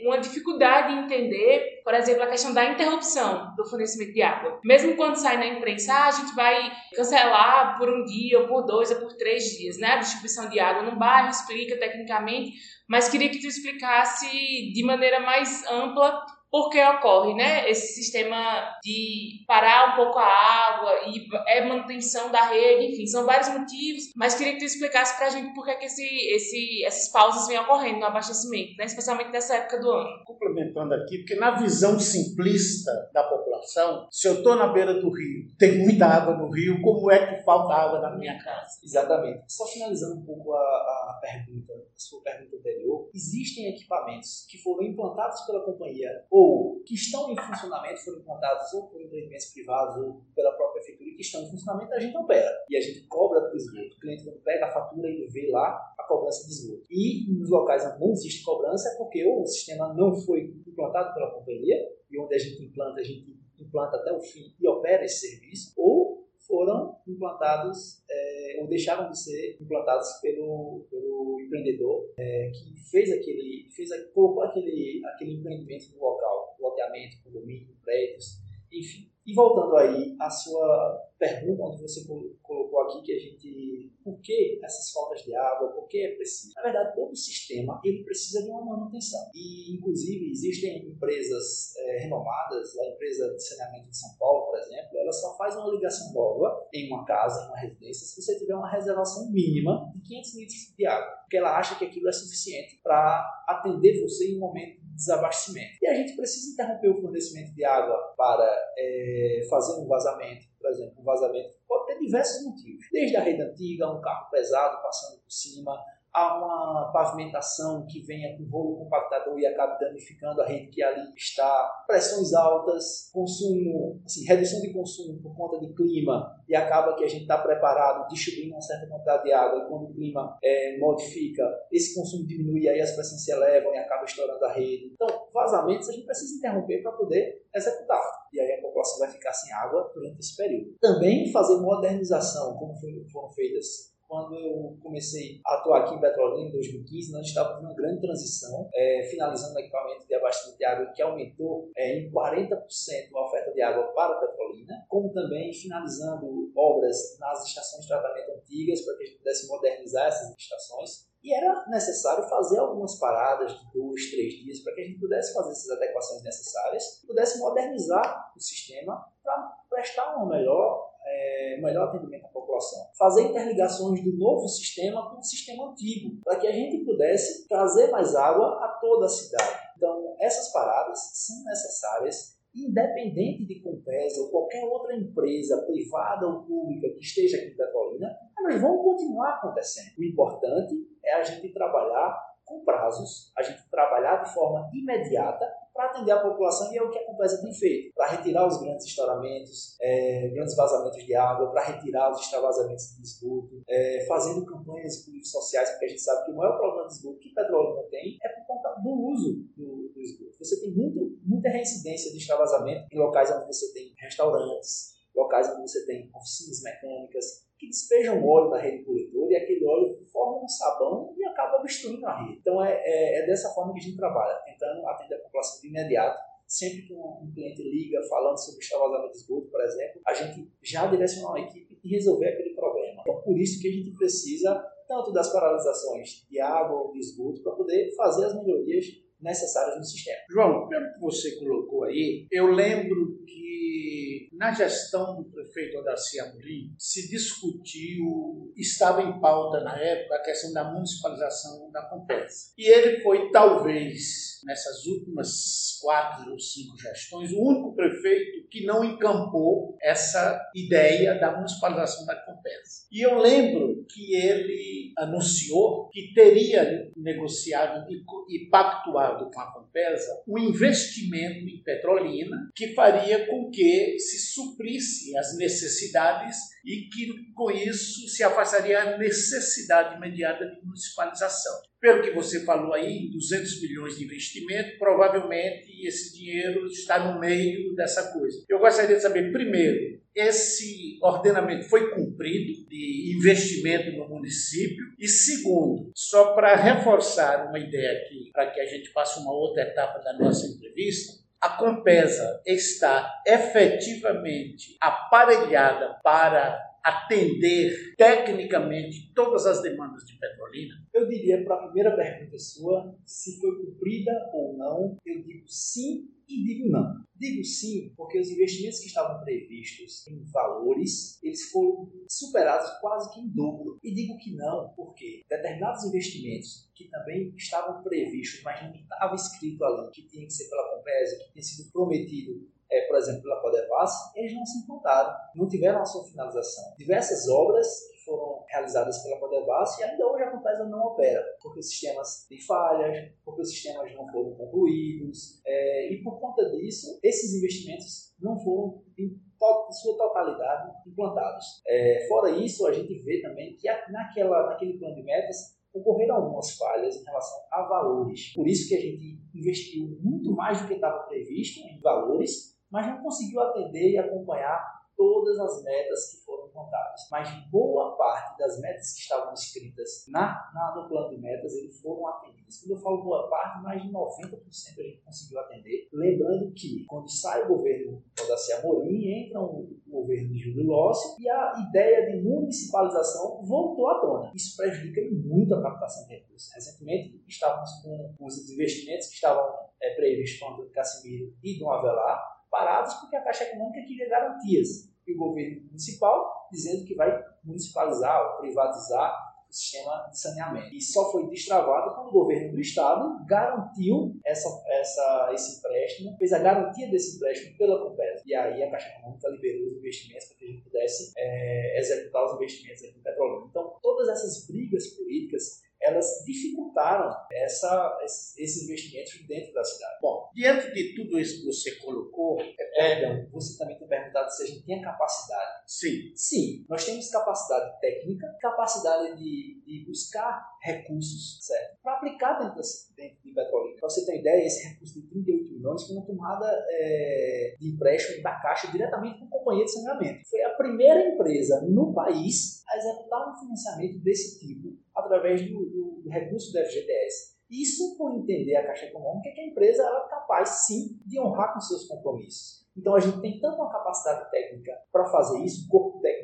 [SPEAKER 2] uma dificuldade em entender, por exemplo, a questão da interrupção do fornecimento de água. Mesmo quando sai na imprensa, ah, a gente vai cancelar por um dia, ou por dois, ou por três dias, né? A distribuição de água no bairro, explica tecnicamente, mas queria que tu explicasse de maneira mais ampla por que ocorre, né? Esse sistema de parar um pouco a água e é manutenção da rede, enfim, são vários motivos, mas queria que tu explicasse pra gente por que, que esse, esse, essas pausas vêm ocorrendo no abastecimento, né? Especialmente nessa época do ano.
[SPEAKER 1] Complementando aqui, porque na visão simplista da população, se eu estou na beira do rio, tem muita água no rio, como é que falta água na minha casa?
[SPEAKER 3] Exatamente. Só finalizando um pouco a, a pergunta, a sua pergunta anterior, existem equipamentos que foram implantados pela companhia ou que estão em funcionamento, foram implantados ou por empreendimentos privados ou pela própria prefeitura que estão em funcionamento, a gente opera. E a gente cobra para o esgoto. O cliente, quando pega a fatura, ele vê lá a cobrança de esgoto. E nos locais onde não existe cobrança é porque ou o sistema não foi implantado pela companhia, e onde a gente implanta, a gente implanta até o fim e opera esse serviço, ou foram implantados é, ou deixaram de ser implantados pelo, pelo empreendedor é, que fez aquele, fez, colocou aquele, aquele empreendimento no local, loteamento, condomínio, prédios, enfim. E voltando aí à sua pergunta, onde você colocou aqui que a gente, por que essas faltas de água, por que é preciso? Na verdade, todo sistema ele precisa de uma manutenção. E, inclusive, existem empresas é, renomadas, a empresa de saneamento de São Paulo, por exemplo, ela só faz uma ligação d'água em uma casa, em uma residência, se você tiver uma reservação mínima de 500 litros de água, porque ela acha que aquilo é suficiente para atender você em um momento desabastecimento. E a gente precisa interromper o fornecimento de água para é, fazer um vazamento, por exemplo, um vazamento pode ter diversos motivos, desde a rede antiga, um carro pesado passando por cima, a uma pavimentação que venha com rolo compactador e acabe danificando a rede que ali está, pressões altas, consumo, assim, redução de consumo por conta de clima e acaba que a gente está preparado, distribuindo uma certa quantidade de água e quando o clima é, modifica, esse consumo diminui e aí as pressões se elevam e acaba estourando a rede. Então, vazamentos a gente precisa interromper para poder executar. E aí a população vai ficar sem água durante esse período. Também fazer modernização, como foram feitas quando eu comecei a atuar aqui em Petrolina em 2015, nós estávamos numa grande transição, é, finalizando o equipamento de abastecimento de água que aumentou é, em 40% a oferta de água para Petrolina, como também finalizando obras nas estações de tratamento antigas para que a gente pudesse modernizar essas estações. E era necessário fazer algumas paradas de dois, três dias para que a gente pudesse fazer essas adequações necessárias, pudesse modernizar o sistema para prestar uma melhor é, melhor atendimento à população. Fazer interligações do novo sistema com o sistema antigo, para que a gente pudesse trazer mais água a toda a cidade. Então, essas paradas são necessárias independente de Compesa ou qualquer outra empresa, privada ou pública, que esteja aqui em Petrolina, elas vão continuar acontecendo. O importante é a gente trabalhar com prazos, a gente trabalhar de forma imediata para atender a população e é o que a Compesa tem feito, para retirar os grandes estouramentos, é, grandes vazamentos de água, para retirar os extravasamentos de esgoto, é, fazendo campanhas sociais, porque a gente sabe que o maior problema de esgoto que Petróleo tem é por conta do uso do, do esgoto. Você tem muito, muita reincidência de extravasamento em locais onde você tem restaurantes, locais onde você tem oficinas mecânicas, que despejam óleo na rede coletora e aquele óleo forma um sabão e acaba obstruindo a rede. Então é, é, é, dessa forma que a gente trabalha, tentando atender a população de imediato. Sempre que um, cliente liga falando sobre extravasamento de esgoto, por exemplo, a gente já direciona uma equipe e resolver aquele problema. Então por isso que a gente precisa tanto das paralisações de água ou de esgoto, para poder fazer as melhorias necessárias no sistema.
[SPEAKER 1] João, pelo que você colocou aí, eu lembro que na gestão do prefeito Odaci Amorim se discutiu, estava em pauta na época a questão da municipalização da Compesa. E ele foi talvez nessas últimas quatro ou cinco gestões o único prefeito que não encampou essa ideia da municipalização da Compesa. E eu lembro que ele anunciou que teria negociado e pactuado com a Compesa um investimento em Petrolina que faria com que se suprisse as necessidades e que com isso se afastaria a necessidade imediata de municipalização. Pelo que você falou aí, 200 milhões de investimento, provavelmente esse dinheiro está no meio dessa coisa. Eu gostaria de saber, primeiro, esse ordenamento foi cumprido de investimento no município? E segundo, só para reforçar uma ideia aqui, para que a gente passe uma outra etapa da nossa entrevista, a Compesa está efetivamente aparelhada para atender tecnicamente todas as demandas de Petrolina?
[SPEAKER 3] Eu diria para a primeira pergunta sua, se foi cumprida ou não, eu digo sim e digo não. Digo sim porque os investimentos que estavam previstos em valores, eles foram superados quase que em dobro. E digo que não porque determinados investimentos que também estavam previstos, mas não estava escrito ali, que tinha que ser pela Compesa, que tinha sido prometido é, por exemplo, pela Codevas, eles não se implantaram, não tiveram a sua finalização. Diversas obras que foram realizadas pela Codevas e ainda hoje a Compesa não opera, porque os sistemas têm falhas, porque os sistemas não foram concluídos, é, e por conta disso, esses investimentos não foram em sua totalidade implantados. É, fora isso, a gente vê também que naquela, naquele plano de metas ocorreram algumas falhas em relação a valores. Por isso que a gente investiu muito mais do que estava previsto em valores, mas não conseguiu atender e acompanhar todas as metas que foram contadas. Mas boa parte das metas que estavam escritas na, na, no plano de metas, eles foram atendidas. Quando eu falo boa parte, mais de 90% a gente conseguiu atender. Lembrando que quando sai o governo Odaci Amorim, entra o, o governo de Júlio Lócio e a ideia de municipalização voltou à tona. Isso prejudica muito a captação de recursos. Recentemente, estávamos com os investimentos que estavam é, previstos com o Casimiro e Dom Avelar, parados porque a Caixa Econômica queria garantias. E o governo municipal dizendo que vai municipalizar ou privatizar o sistema de saneamento. E só foi destravado quando o governo do estado garantiu essa, essa, esse empréstimo, fez a garantia desse empréstimo pela Compesa. E aí a Caixa Econômica liberou os investimentos para que a gente pudesse é, executar os investimentos aqui no petróleo. Então, todas essas brigas políticas elas dificultaram essa, esses investimentos dentro da cidade.
[SPEAKER 1] Bom, diante de tudo isso que você colocou,
[SPEAKER 3] é, perdão, você também tem perguntado se a gente tem a capacidade.
[SPEAKER 1] Sim.
[SPEAKER 3] Sim, nós temos capacidade técnica, capacidade de, de buscar recursos, certo? Para aplicar dentro, dentro de Petrolina. Para você ter uma ideia, esse recurso de 38 milhões foi uma tomada é, de empréstimo da Caixa diretamente com a companhia de saneamento. Foi a primeira empresa no país a executar um financiamento desse tipo através do, do, do recurso do FGTS. Isso por entender a Caixa Econômica que a empresa ela é capaz sim de honrar com seus compromissos. Então a gente tem tanto uma capacidade técnica para fazer isso, o corpo técnico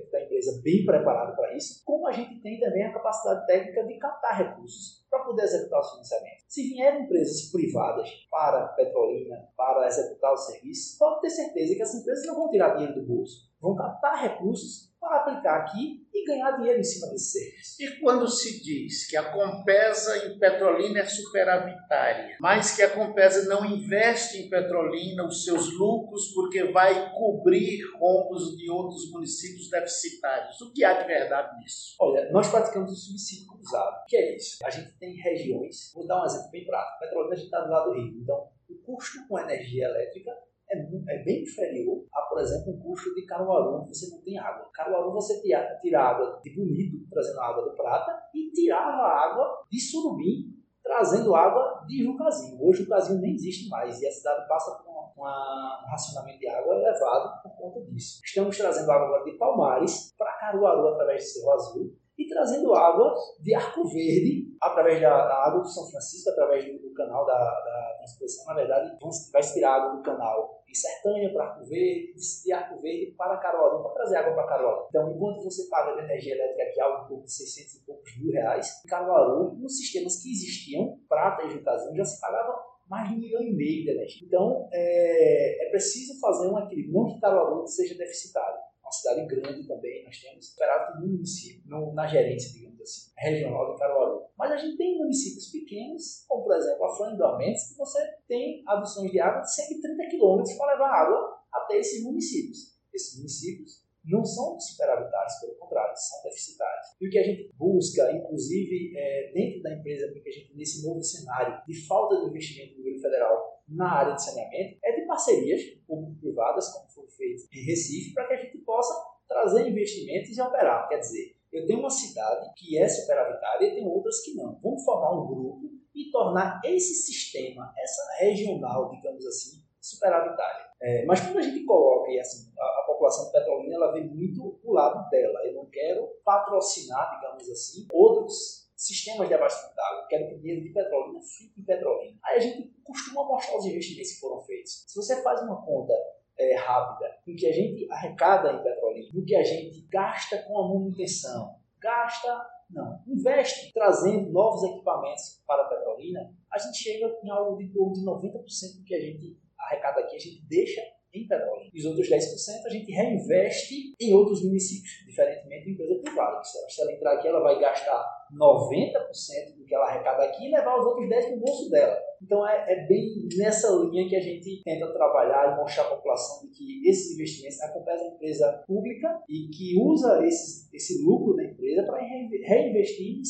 [SPEAKER 3] empresa bem preparado para isso, como a gente tem também a capacidade técnica de captar recursos para poder executar os financiamentos. Se vierem empresas privadas para Petrolina, para executar o serviço, pode ter certeza que essas empresas não vão tirar dinheiro do bolso, vão captar recursos para aplicar aqui e ganhar dinheiro em cima desse serviço.
[SPEAKER 1] E quando se diz que a Compesa em Petrolina é superavitária, mas que a Compesa não investe em Petrolina os seus lucros porque vai cobrir rombos de outros municípios deficitários, o que há de verdade nisso?
[SPEAKER 3] Olha, nós praticamos o subsídio cruzado. O que é isso? A gente tem regiões, vou dar um exemplo bem prático. Petrolina a gente está do lado do Rio, então o custo com energia elétrica é, é, bem inferior a, por exemplo, um custo de Caruaru, onde você não tem água. Caruaru você tira, tira água de Bonito, trazendo água do Prata, e tirava água de Surubim, trazendo água de Jucazinho. Hoje o Jucazinho nem existe mais e a cidade passa por uma, uma, um racionamento de água elevado por conta disso. Estamos trazendo água agora de Palmares para Caruaru através de Cerro Azul e trazendo água de Arco Verde através da, água do São Francisco, através do, do canal da, da transposição, na verdade, vai tirar água do canal de Sertânia para Arco Verde, de Arco Verde para Caruaru, para trazer água para Caruaru. Então, enquanto você paga de energia elétrica aqui algo em torno de 600 e poucos mil reais, em Caruaru, nos sistemas que existiam, Prata e Jutazinho, já se pagava mais de um milhão e meio de energia. Então, é, é preciso fazer um equilíbrio, não que Caruaru seja deficitário. Uma cidade grande também, nós temos superávit no município, no, na gerência, digamos assim, regional de Caruaru. Mas a gente tem municípios pequenos, como por exemplo a Dormentes, que você tem aduções de água de 130 quilômetros para levar água até esses municípios. Esses municípios não são superavitários, pelo contrário, são deficitários. E o que a gente busca, inclusive é, dentro da empresa, porque a gente, nesse novo cenário de falta de investimento no nível federal na área de saneamento, é de parcerias público-privadas, como foi feito em Recife, para que a gente possa trazer investimentos e operar. Quer dizer, eu tenho uma cidade que é superavitária e tem outras que não. Vamos formar um grupo e tornar esse sistema, essa regional, digamos assim, superavitária. É, mas quando a gente coloca, e assim, a, a população petrolina ela vê muito o lado dela. Eu não quero patrocinar, digamos assim, outros sistemas de abastecimento d'água. Quero que o dinheiro de petrolina fique em petrolina. Aí a gente costuma mostrar os investimentos que foram feitos. Se você faz uma conta é, rápida no que a gente arrecada em petrolina, no que a gente gasta com a manutenção, gasta, não, investe trazendo novos equipamentos para a petrolina, a gente chega em algo de torno de 90% do que a gente arrecada aqui, a gente deixa em Petrolina. E os outros 10% a gente reinveste em outros municípios, diferentemente da empresa privada. Se ela entrar aqui, ela vai gastar 90% do que ela arrecada aqui e levar os outros 10% para o bolso dela. Então é, é, bem nessa linha que a gente tenta trabalhar e mostrar à população que esses investimentos, a Compesa é uma empresa pública e que usa esses, esse lucro da empresa para reinvestir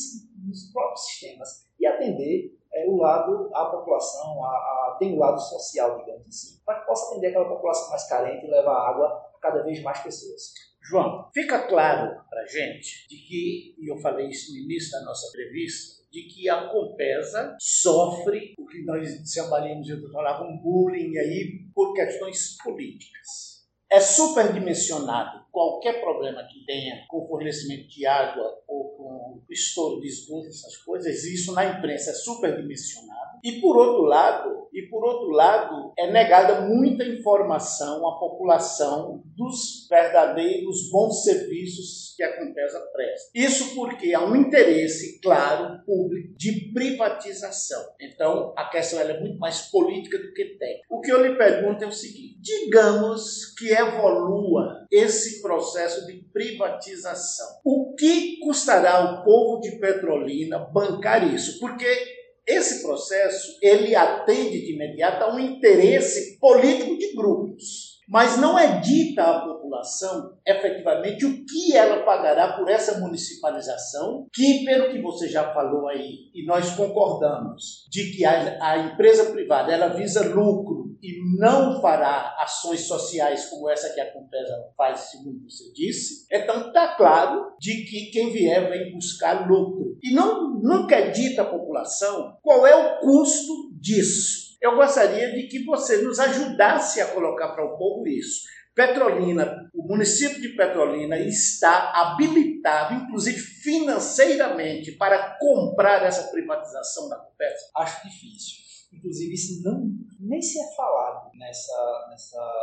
[SPEAKER 3] nos próprios sistemas e atender é, o lado, a população, a, a, tem o lado social, digamos assim, para que possa atender aquela população mais carente e levar água a cada vez mais pessoas.
[SPEAKER 1] João, fica claro para gente de que, e eu falei isso no início da nossa entrevista, de que a Compesa sofre o que nós chamaríamos de falar um bullying aí por questões políticas. É superdimensionado qualquer problema que tenha com fornecimento de água ou com estouro de esgoto, essas coisas, isso na imprensa é superdimensionado. E por outro lado, e por outro lado, é negada muita informação à população dos verdadeiros bons serviços que a Compesa presta. Isso porque há um interesse claro público de privatização. Então, a questão é muito mais política do que técnica. O que eu lhe pergunto é o seguinte: digamos que evolua esse processo de privatização. O que custará ao povo de Petrolina bancar isso? Porque esse processo ele atende de imediato a um interesse político de grupos, mas não é dita à população efetivamente o que ela pagará por essa municipalização, que pelo que você já falou aí e nós concordamos de que a, a empresa privada ela visa lucro e não fará ações sociais como essa que a Compesa faz, segundo você disse, então está claro de que quem vier vem buscar lucro. E não, nunca é dita à população qual é o custo disso. Eu gostaria de que você nos ajudasse a colocar para o povo isso. Petrolina, o município de Petrolina está habilitado, inclusive financeiramente, para comprar essa privatização da Compesa?
[SPEAKER 3] Acho difícil. Inclusive, isso não, nem se é falado nessa, nessa,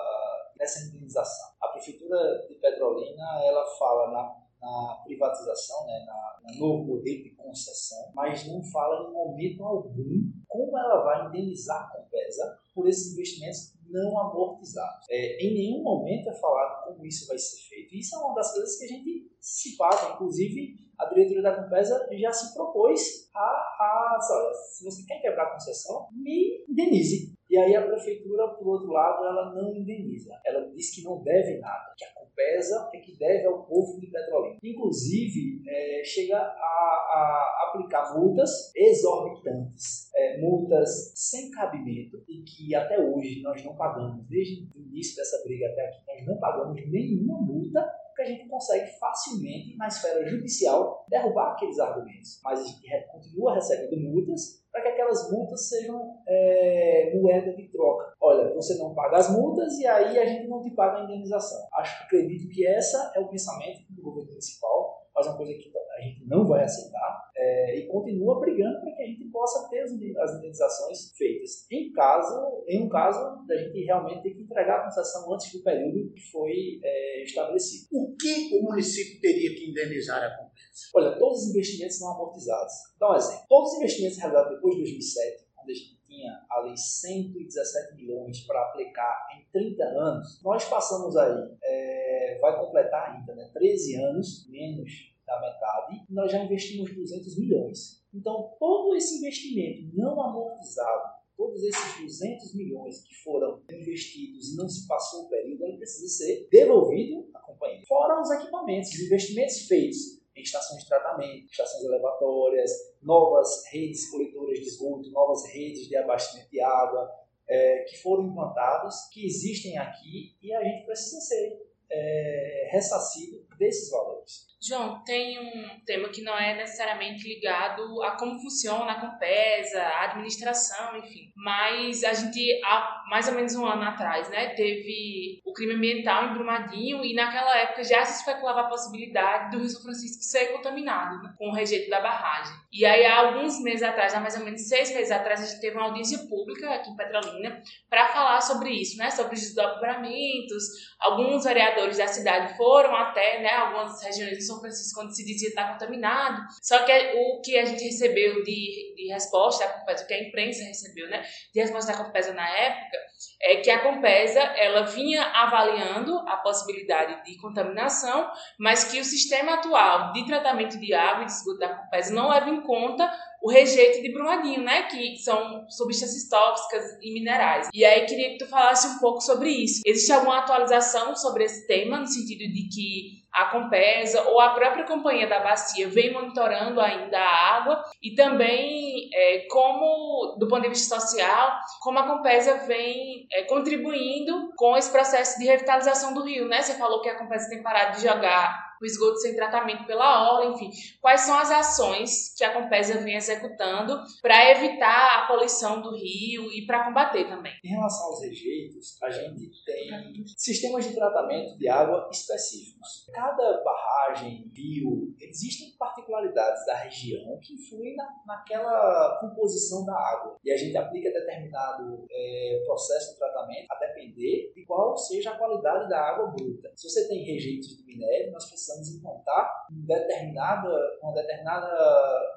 [SPEAKER 3] nessa indenização. A Prefeitura de Petrolina ela fala na, na privatização, né, na, no novo modelo de concessão, mas não fala em momento algum como ela vai indenizar a Compesa por esses investimentos não amortizados. É, em nenhum momento é falado como isso vai ser feito. Isso é uma das coisas que a gente se fala, inclusive a diretoria da Compesa já se propôs a, a se você quer quebrar a concessão, me indenize. E aí a prefeitura, por outro lado, ela não indeniza. Ela diz que não deve nada, que a Compesa é que deve ao povo de Petrolina. Inclusive, é, chega a, a, aplicar multas exorbitantes, é, multas sem cabimento e que até hoje nós não pagamos, desde o início dessa briga até aqui, nós não pagamos nenhuma multa que a gente consegue facilmente, na esfera judicial, derrubar aqueles argumentos. Mas a gente continua recebendo multas para que aquelas multas sejam é, moeda de troca. Olha, você não paga as multas e aí a gente não te paga a indenização. Acho acredito que essa é o pensamento do governo municipal, mas é uma coisa que a gente não vai aceitar. É, e continua brigando para que a gente possa ter as, indenizações feitas. Em caso, em um caso da gente realmente ter que entregar a concessão antes do período que foi é, estabelecido.
[SPEAKER 5] O que o município teria que indenizar a Compesa?
[SPEAKER 3] Olha, todos os investimentos são amortizados. Dá um exemplo. Todos os investimentos realizados depois de 2007, quando a gente tinha ali 117 milhões para aplicar em 30 anos, nós passamos aí, é, vai completar ainda, né, 13 anos, menos da metade, nós já investimos 200 milhões. Então, todo esse investimento não amortizado, todos esses 200 milhões que foram investidos e não se passou o período, ele precisa ser devolvido à companhia. Fora os equipamentos, os investimentos feitos em estações de tratamento, estações elevatórias, novas redes coletoras de esgoto, novas redes de abastecimento de água, é, que foram implantadas, que existem aqui e a gente precisa ser é, ressarcido desses valores.
[SPEAKER 2] João, tem um tema que não é necessariamente ligado a como funciona a Compesa, a administração, enfim. Mas a gente, há mais ou menos um ano atrás, né, teve o crime ambiental em Brumadinho e naquela época já se especulava a possibilidade do Rio São Francisco ser contaminado né, com o rejeito da barragem. E aí, há alguns meses atrás, há mais ou menos seis meses atrás, a gente teve uma audiência pública aqui em Petrolina para falar sobre isso, né, sobre os desdobramentos. Alguns vereadores da cidade foram até né, algumas regiões de São Francisco onde se dizia estar contaminado. Só que o que a gente recebeu de, de resposta o que a imprensa recebeu, né, de resposta da Compesa na época, é que a Compesa ela vinha avaliando a possibilidade de contaminação, mas que o sistema atual de tratamento de água e de esgoto da Compesa não leva em conta o rejeito de Brumadinho, né? Que são substâncias tóxicas e minerais. E aí queria que tu falasse um pouco sobre isso. Existe alguma atualização sobre esse tema, no sentido de que a Compesa ou a própria companhia da bacia vem monitorando ainda a água e também é, como, do ponto de vista social, como a Compesa vem é, contribuindo com esse processo de revitalização do rio, né? Você falou que a Compesa tem parado de jogar o esgoto sem tratamento pela orla, enfim. Quais são as ações que a Compesa vem executando para evitar a poluição do rio e para combater também?
[SPEAKER 3] Em relação aos rejeitos, a gente tem sistemas de tratamento de água específicos. Cada barragem, rio, existem particularidades da região que influem na, naquela composição da água. E a gente aplica determinado é, processo de tratamento a depender de qual seja a qualidade da água bruta. Se você tem rejeitos de minério, nós precisamos precisamos implantar um determinada, uma determinada,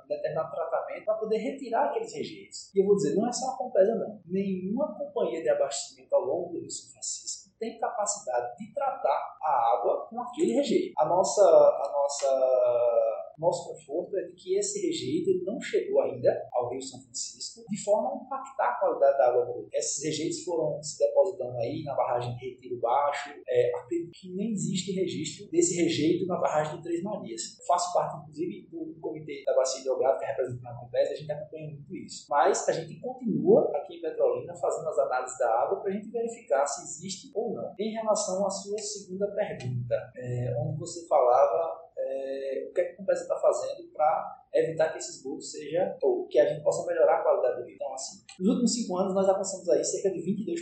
[SPEAKER 3] um determinado tratamento para poder retirar aqueles rejeitos. E eu vou dizer, não é só a Compesa não. Nenhuma companhia de abastecimento ao longo do Rio São Francisco tem capacidade de tratar a água com aquele rejeito. A nossa, a nossa nosso conforto é de que esse rejeito não chegou ainda ao Rio São Francisco de forma a impactar a qualidade da água bruta. Esses rejeitos foram se depositando aí na barragem de Retiro Baixo. É, acredito que nem existe registro desse rejeito na barragem de Três Marias. Eu faço parte, inclusive, do comitê da bacia hidrográfica representando a Compesa, a gente acompanha muito isso. Mas a gente continua aqui em Petrolina fazendo as análises da água para a gente verificar se existe ou não. Em relação à sua segunda pergunta, é, onde você falava é, o que, é que a Compesa está fazendo para evitar que esse esgoto seja, ou que a gente possa melhorar a qualidade do rio. Então, assim, nos últimos cinco anos nós avançamos aí cerca de 22%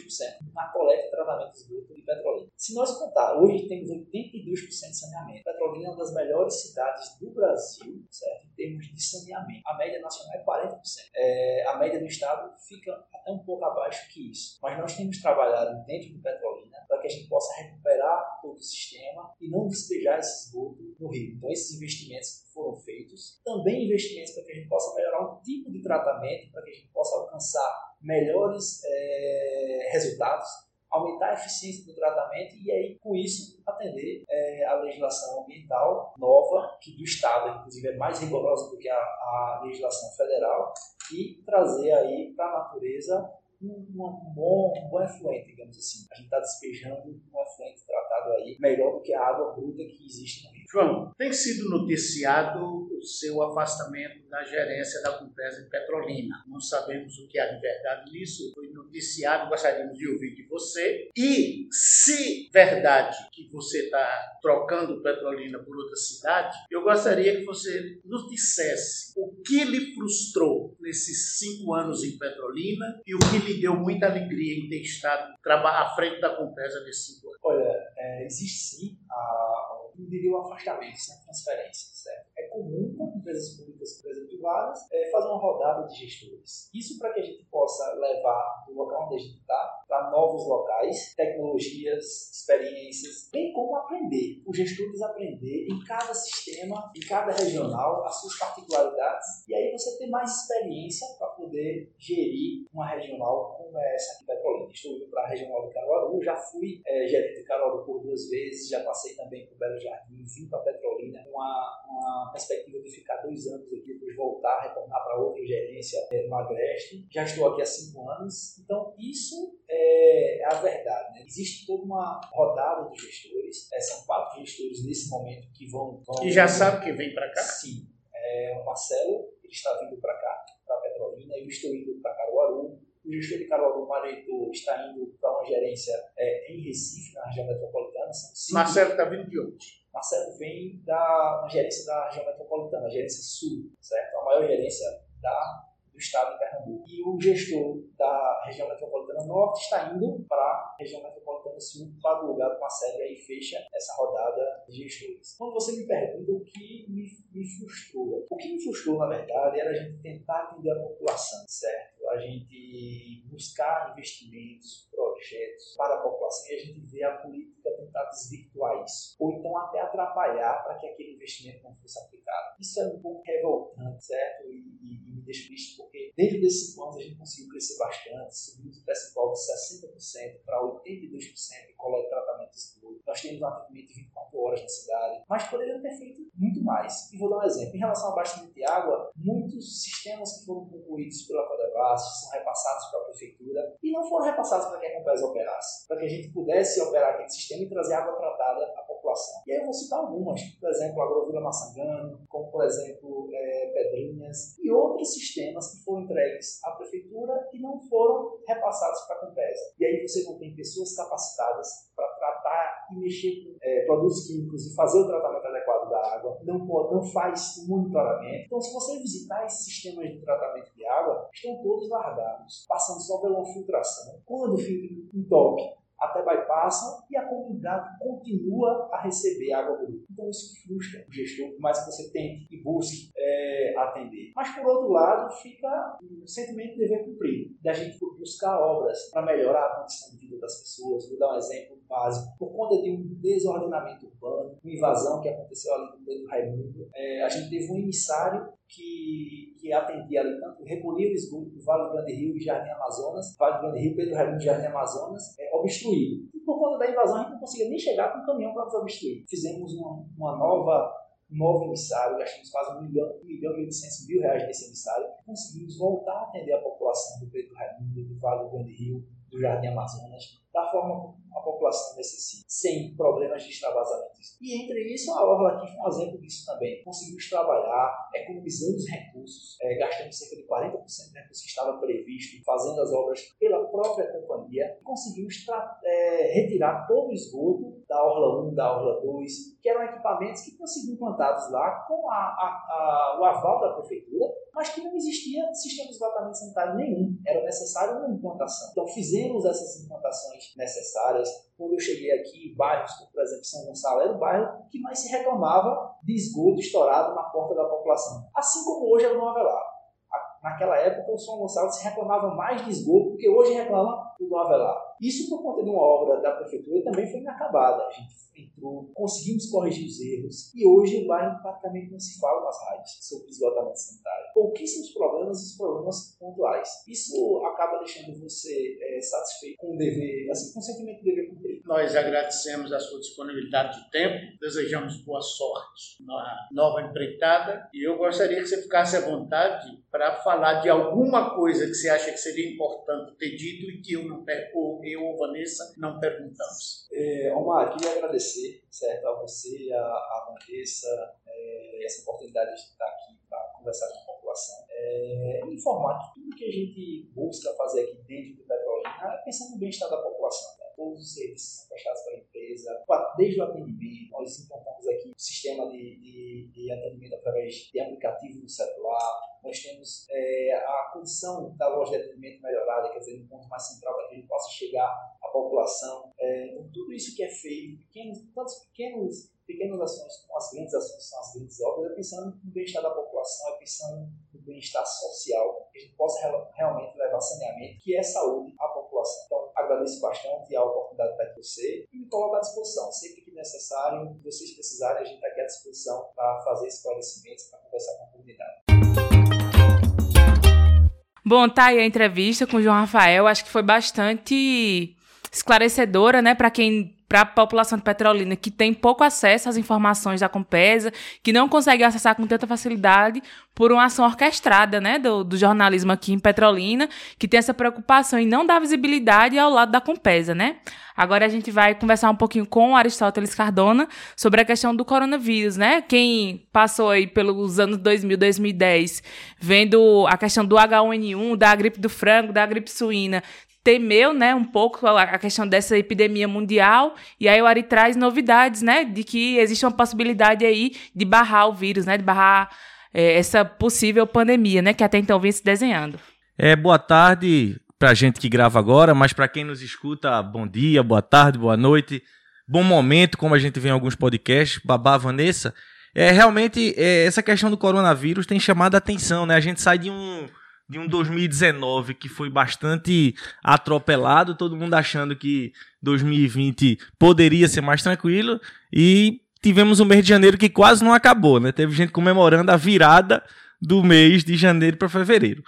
[SPEAKER 3] na coleta e tratamento de esgoto de Petrolina. Se nós contar, hoje temos 82% de saneamento. Petrolina é uma das melhores cidades do Brasil, certo? Em termos de saneamento. A média nacional é 40%. É, a média do estado fica até um pouco abaixo que isso. Mas nós temos trabalhado dentro do Petrolina para que a gente possa recuperar todo o sistema e não despejar esse esgoto no rio. Então, esses investimentos foram feitos. Também investimentos para que a gente possa melhorar o tipo de tratamento, para que a gente possa alcançar melhores é, resultados, aumentar a eficiência do tratamento e aí, com isso, atender é, a legislação ambiental nova, que do Estado, inclusive, é mais rigorosa do que a, a legislação federal, e trazer aí para a natureza um, um, bom, um bom efluente, digamos assim. A gente está despejando um efluente tratado aí melhor do que a água bruta que existe no rio.
[SPEAKER 5] João, tem sido noticiado o seu afastamento da gerência da Compesa em Petrolina. Não sabemos o que há de verdade nisso. Foi noticiado, gostaríamos de ouvir de você. E se verdade que você está trocando Petrolina por outra cidade, eu gostaria que você nos dissesse o que lhe frustrou nesses cinco anos em Petrolina e o que lhe deu muita alegria em ter estado à frente da Compesa nesses cinco anos.
[SPEAKER 3] Olha, é, existe sim a, não diria o afastamento, sem transferência, certo? É comum para empresas públicas, exemplo, privadas, é, fazer uma rodada de gestores. Isso para que a gente possa levar do local onde a gente está para novos locais, tecnologias, experiências, bem como aprender. Os gestores aprender em cada sistema, em cada regional, as suas particularidades, e aí você ter mais experiência para poder gerir uma regional como é essa aqui Petrolina. Estou indo para a regional de Caruaru, já fui é, gerente de Caruaru por duas vezes, já passei também por Belo Jardim, vim para Petrolina, uma, uma perspectiva de ficar dois anos aqui, depois voltar, retornar para outra gerência é, no Agreste. Já estou aqui há cinco anos, então isso é, é a verdade. Né? Existe toda uma rodada de gestores, é, são quatro gestores nesse momento que vão. vão
[SPEAKER 5] e já sabe que vem para cá?
[SPEAKER 3] Sim. É, o Marcelo, ele está vindo para cá, para Petrolina, eu estou indo para Caruaru. O gestor de Caruaru, Mareitor, está indo para uma gerência é, em Recife, na região metropolitana.
[SPEAKER 5] Marcelo está vindo de onde?
[SPEAKER 3] Marcelo vem da gerência da região metropolitana, a gerência sul, certo? A maior gerência da do estado de Pernambuco. E o gestor da região metropolitana norte está indo para a região metropolitana sul para o lugar a sede e aí fecha essa rodada de gestores. Quando você me pergunta o que me, me frustrou, o que me frustrou na verdade era a gente tentar atender a população, certo? A gente buscar investimentos, projetos para a população e a gente vê a política tentar desvirtuar isso, ou então até atrapalhar para que aquele investimento não fosse aplicado. Isso é um pouco revoltante, certo? E, e, e me deixa triste porque dentro desses anos a gente conseguiu crescer bastante, subimos o percentual de 60% para 82% em coleta Nós temos um atendimento de 24 horas na cidade, mas poderiam ter feito muito mais. E vou dar um exemplo. Em relação ao abastecimento de água, muitos sistemas que foram concluídos pela Codevasf são repassados para a prefeitura e não foram repassados para que a Compesa operasse, para que a gente pudesse operar aquele sistema e trazer água tratada à população. E aí eu vou citar algumas, por exemplo, a Agrovila Massangano, como por exemplo é, Pedrinhas e outros sistemas que foram entregues à prefeitura e não foram repassados para a Compesa. E aí você não tem pessoas capacitadas para e mexer com é, produtos químicos e fazer o tratamento adequado da água, não, não faz o monitoramento. Então, se você visitar esses sistemas de tratamento de água, estão todos largados, passando só pela filtração. Quando o filtro entope, até bypassam e a comunidade continua a receber água bruta. Então isso frustra o gestor, por mais que você tente e busque é, atender. Mas por outro lado, fica um sentimento de dever cumprido, da gente buscar obras para melhorar a condição de vida das pessoas. Vou dar um exemplo básico. Por conta de um desordenamento urbano, uma invasão que aconteceu ali no Pedro Raimundo, é, a gente teve um emissário que, que atendia ali tanto recolhia o esgoto do Vale do Grande Rio e Jardim Amazonas, Vale do Grande Rio, Pedro Raimundo e Jardim Amazonas, é, obstruído. E por conta da invasão, a gente não conseguia nem chegar com um caminhão para nos obstruir. Fizemos uma, uma nova novo emissário, gastamos quase um milhão, um milhão e oitocentos mil reais nesse emissário, conseguimos voltar a atender a população do Pedro Raimundo, do Vale do Grande Rio, do Jardim Amazonas, da forma como a população necessita, sem problemas de extravasamento. E entre isso, a Orla aqui foi um exemplo disso também. Conseguimos trabalhar, economizando os recursos, é, gastando cerca de 40% do que estava previsto, fazendo as obras pela própria companhia, conseguimos é, retirar todo o esgoto da Orla 1, da Orla 2, que eram equipamentos que sido implantados lá com a, a, a, o aval da prefeitura, mas que não existia sistema de esgotamento sanitário nenhum. Era necessário uma implantação. Então fizemos essas implantações necessárias. Quando eu cheguei aqui, bairros como, por exemplo, São Gonçalo, era o bairro que mais se reclamava de esgoto estourado na porta da população. Assim como hoje é no Avelar. Naquela época, o São Gonçalo se reclamava mais de esgoto do que hoje reclama do Avelar. Isso por conta de uma obra da prefeitura também foi inacabada. A gente entrou, conseguimos corrigir os erros e hoje bairro praticamente não se fala nas rádios sobre esgotamento sanitário. Pouquíssimos problemas os problemas pontuais. Isso acaba deixando você é, satisfeito com o dever, assim, com o sentimento de dever cumprido.
[SPEAKER 5] Nós agradecemos a sua disponibilidade de tempo, desejamos boa sorte na nova empreitada e eu gostaria que você ficasse à vontade para falar de alguma coisa que você acha que seria importante ter dito e que eu não ou eu ou Vanessa não perguntamos.
[SPEAKER 3] É, Omar, queria agradecer certo, a você, a, a Vanessa, é, essa oportunidade de estar aqui para conversar com a população. É, informar que tudo que a gente busca fazer aqui dentro do Petrolina é pensando no bem-estar da população. Todos os serviços prestados pela empresa, desde o atendimento, nós implantamos aqui um sistema de, de, de atendimento através de aplicativo no celular, nós temos é, a condição da loja de atendimento melhorada, quer dizer, um ponto mais central para que a gente possa chegar à população. É, então, tudo isso que é feito, pequenos, tantos pequenos, pequenas ações como as grandes ações são as grandes obras, é pensando no bem-estar da população, é pensando no bem-estar social, que a gente possa realmente levar saneamento, que é saúde à população. Então, agradeço bastante a oportunidade de estar com você e me coloco à disposição. Sempre que necessário, vocês precisarem, a gente está aqui à disposição para fazer esclarecimentos, para conversar com a comunidade.
[SPEAKER 2] Bom, tá aí a entrevista com o João Rafael. Acho que foi bastante esclarecedora, né, para quem para a população de Petrolina que tem pouco acesso às informações da Compesa, que não consegue acessar com tanta facilidade por uma ação orquestrada, né, do, do, jornalismo aqui em Petrolina, que tem essa preocupação em não dar visibilidade ao lado da Compesa, né? Agora a gente vai conversar um pouquinho com Aristóteles Cardona sobre a questão do coronavírus, né? Quem passou aí pelos anos 2000, 2010, vendo a questão do H1N1, da gripe do frango, da gripe suína, temeu, né, um pouco a questão dessa epidemia mundial, e aí o Ari traz novidades, né, de que existe uma possibilidade aí de barrar o vírus, né, de barrar é, essa possível pandemia, né, que até então vinha se desenhando.
[SPEAKER 4] É, boa tarde pra gente que grava agora, mas para quem nos escuta, bom dia, boa tarde, boa noite, bom momento, como a gente vê em alguns podcasts, babá Vanessa, é realmente é, essa questão do coronavírus tem chamado a atenção, né, a gente sai de um de um 2019 que foi bastante atropelado, todo mundo achando que 2020 poderia ser mais tranquilo e tivemos um mês de janeiro que quase não acabou, né? Teve gente comemorando a virada do mês de janeiro para fevereiro.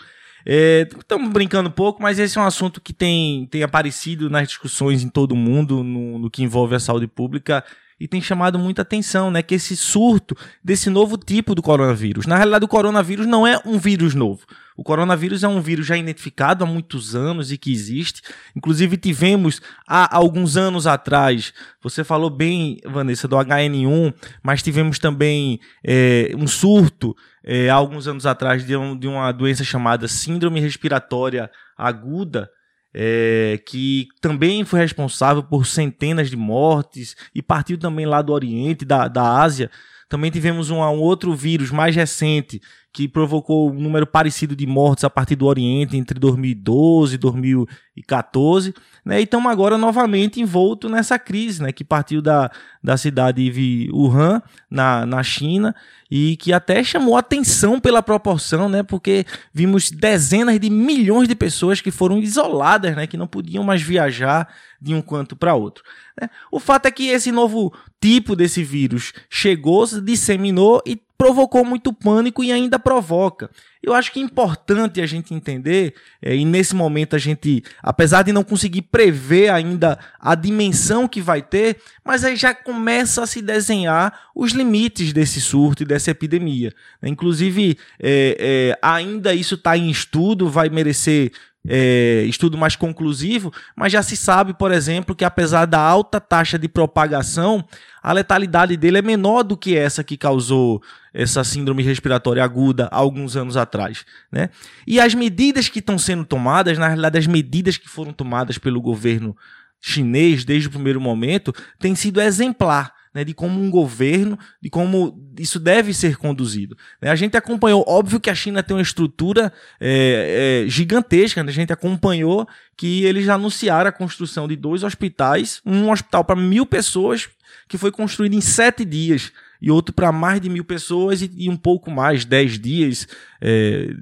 [SPEAKER 4] Estamos é, brincando um pouco, mas esse é um assunto que tem, tem aparecido nas discussões em todo mundo, no, no que envolve a saúde pública e tem chamado muita atenção, né? Que esse surto desse novo tipo do coronavírus. Na realidade, o coronavírus não é um vírus novo. O coronavírus é um vírus já identificado há muitos anos e que existe. Inclusive, tivemos há alguns anos atrás, você falou bem, Vanessa, do HN1, mas tivemos também é, um surto é, há alguns anos atrás de, um, de uma doença chamada Síndrome Respiratória Aguda é, que também foi responsável por centenas de mortes e partiu também lá do Oriente, da, da Ásia. Também tivemos um, um outro vírus mais recente que provocou um número parecido de mortes a partir do Oriente entre 2012 e 2014, né? E estamos agora novamente envolto nessa crise, né? Que partiu da, da cidade de Wuhan, na, na China, e que até chamou atenção pela proporção, né? Porque vimos dezenas de milhões de pessoas que foram isoladas, né? Que não podiam mais viajar de um canto para outro. Né? O fato é que esse novo tipo desse vírus chegou, se disseminou e provocou muito pânico e ainda provoca. Eu acho que é importante a gente entender, é, e nesse momento a gente, apesar de não conseguir prever ainda a dimensão que vai ter, mas aí já começa a se desenhar os limites desse surto e dessa epidemia. Inclusive, é, é, ainda isso está em estudo, vai merecer é, estudo mais conclusivo, mas já se sabe, por exemplo, que apesar da alta taxa de propagação, a letalidade dele é menor do que essa que causou essa síndrome respiratória aguda há alguns anos atrás. Né? E as medidas que estão sendo tomadas, na realidade, as medidas que foram tomadas pelo governo chinês desde o primeiro momento, têm sido exemplar né, de como um governo, de como isso deve ser conduzido. Né? A gente acompanhou, óbvio que a China tem uma estrutura é, é, gigantesca, né? a gente acompanhou que eles anunciaram a construção de dois hospitais, um hospital para mil pessoas, que foi construído em sete dias, e outro para mais de mil pessoas e, e, um pouco mais, dez dias, é,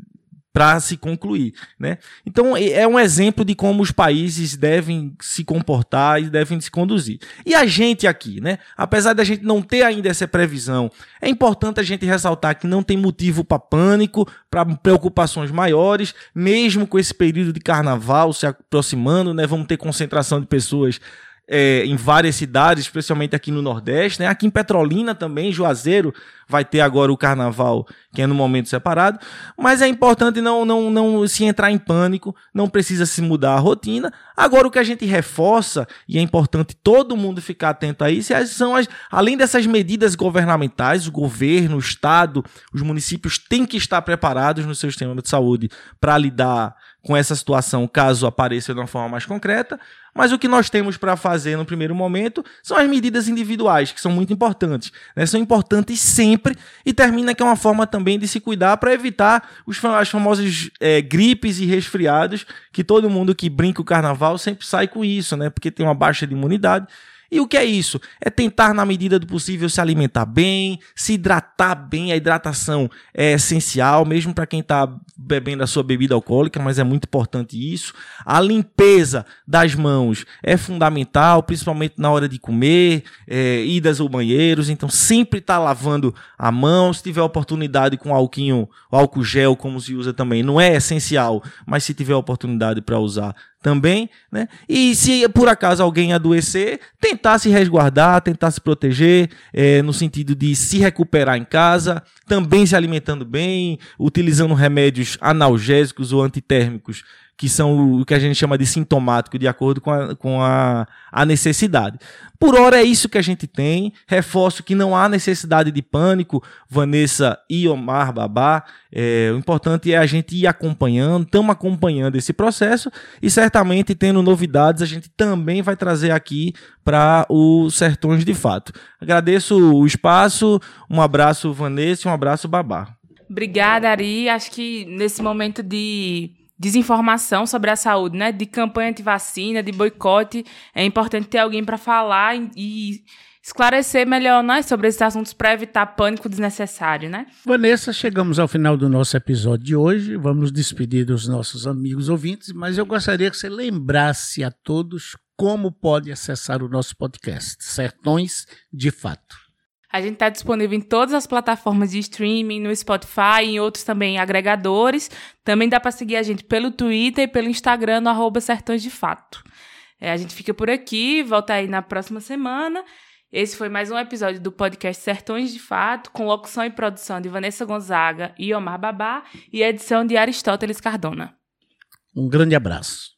[SPEAKER 4] para se concluir, né? Então é um exemplo de como os países devem se comportar e devem se conduzir. E a gente aqui, né? Apesar da gente não ter ainda essa previsão, é importante a gente ressaltar que não tem motivo para pânico, para preocupações maiores, mesmo com esse período de carnaval se aproximando, né? Vamos ter concentração de pessoas é, em várias cidades, especialmente aqui no Nordeste, né? Aqui em Petrolina também, Juazeiro vai ter agora o carnaval, que é no momento separado. Mas é importante não, não, não se entrar em pânico, não precisa se mudar a rotina. Agora, o que a gente reforça, e é importante todo mundo ficar atento a isso, é, são as, além dessas medidas governamentais, o governo, o Estado, os municípios têm que estar preparados no seu sistema de saúde para lidar com essa situação, caso apareça de uma forma mais concreta. Mas o que nós temos para fazer no primeiro momento são as medidas individuais, que são muito importantes. Né? São importantes sempre e termina que é uma forma também de se cuidar para evitar os, as famosas é, gripes e resfriados, que todo mundo que brinca o carnaval sempre sai com isso, né? porque tem uma baixa de imunidade. E o que é isso? É tentar, na medida do possível, se alimentar bem, se hidratar bem. A hidratação é essencial, mesmo para quem está bebendo a sua bebida alcoólica, mas é muito importante isso. A limpeza das mãos é fundamental, principalmente na hora de comer, é, idas ou banheiros. Então, sempre está lavando a mão. Se tiver oportunidade com alquinho, álcool gel, como se usa também, não é essencial, mas se tiver oportunidade para usar, também, né? E se por acaso alguém adoecer, tentar se resguardar, tentar se proteger, é, no sentido de se recuperar em casa, também se alimentando bem, utilizando remédios analgésicos ou antitérmicos que são o que a gente chama de sintomático, de acordo com a, com a, a necessidade. Por hora é isso que a gente tem. Reforço que não há necessidade de pânico, Vanessa e Omar Babá. É, o importante é a gente ir acompanhando, estamos acompanhando esse processo e certamente tendo novidades a gente também vai trazer aqui para o Sertões de Fato. Agradeço o espaço, um abraço Vanessa um abraço Babá.
[SPEAKER 2] Obrigada, Ari. Acho que nesse momento de desinformação sobre a saúde, né? De campanha de vacina, de boicote, é importante ter alguém para falar e esclarecer melhor né, sobre esses assuntos para evitar pânico desnecessário, né?
[SPEAKER 1] Vanessa, chegamos ao final do nosso episódio de hoje. Vamos despedir dos nossos amigos ouvintes, mas eu gostaria que você lembrasse a todos como pode acessar o nosso podcast, Sertões de Fato.
[SPEAKER 2] A gente está disponível em todas as plataformas de streaming, no Spotify, em outros também agregadores. Também dá para seguir a gente pelo Twitter e pelo Instagram, no arroba Sertões de Fato. É, a gente fica por aqui, volta aí na próxima semana. Esse foi mais um episódio do podcast Sertões de Fato, com locução e produção de Vanessa Gonzaga e Omar Babá e edição de Aristóteles Cardona.
[SPEAKER 1] Um grande abraço.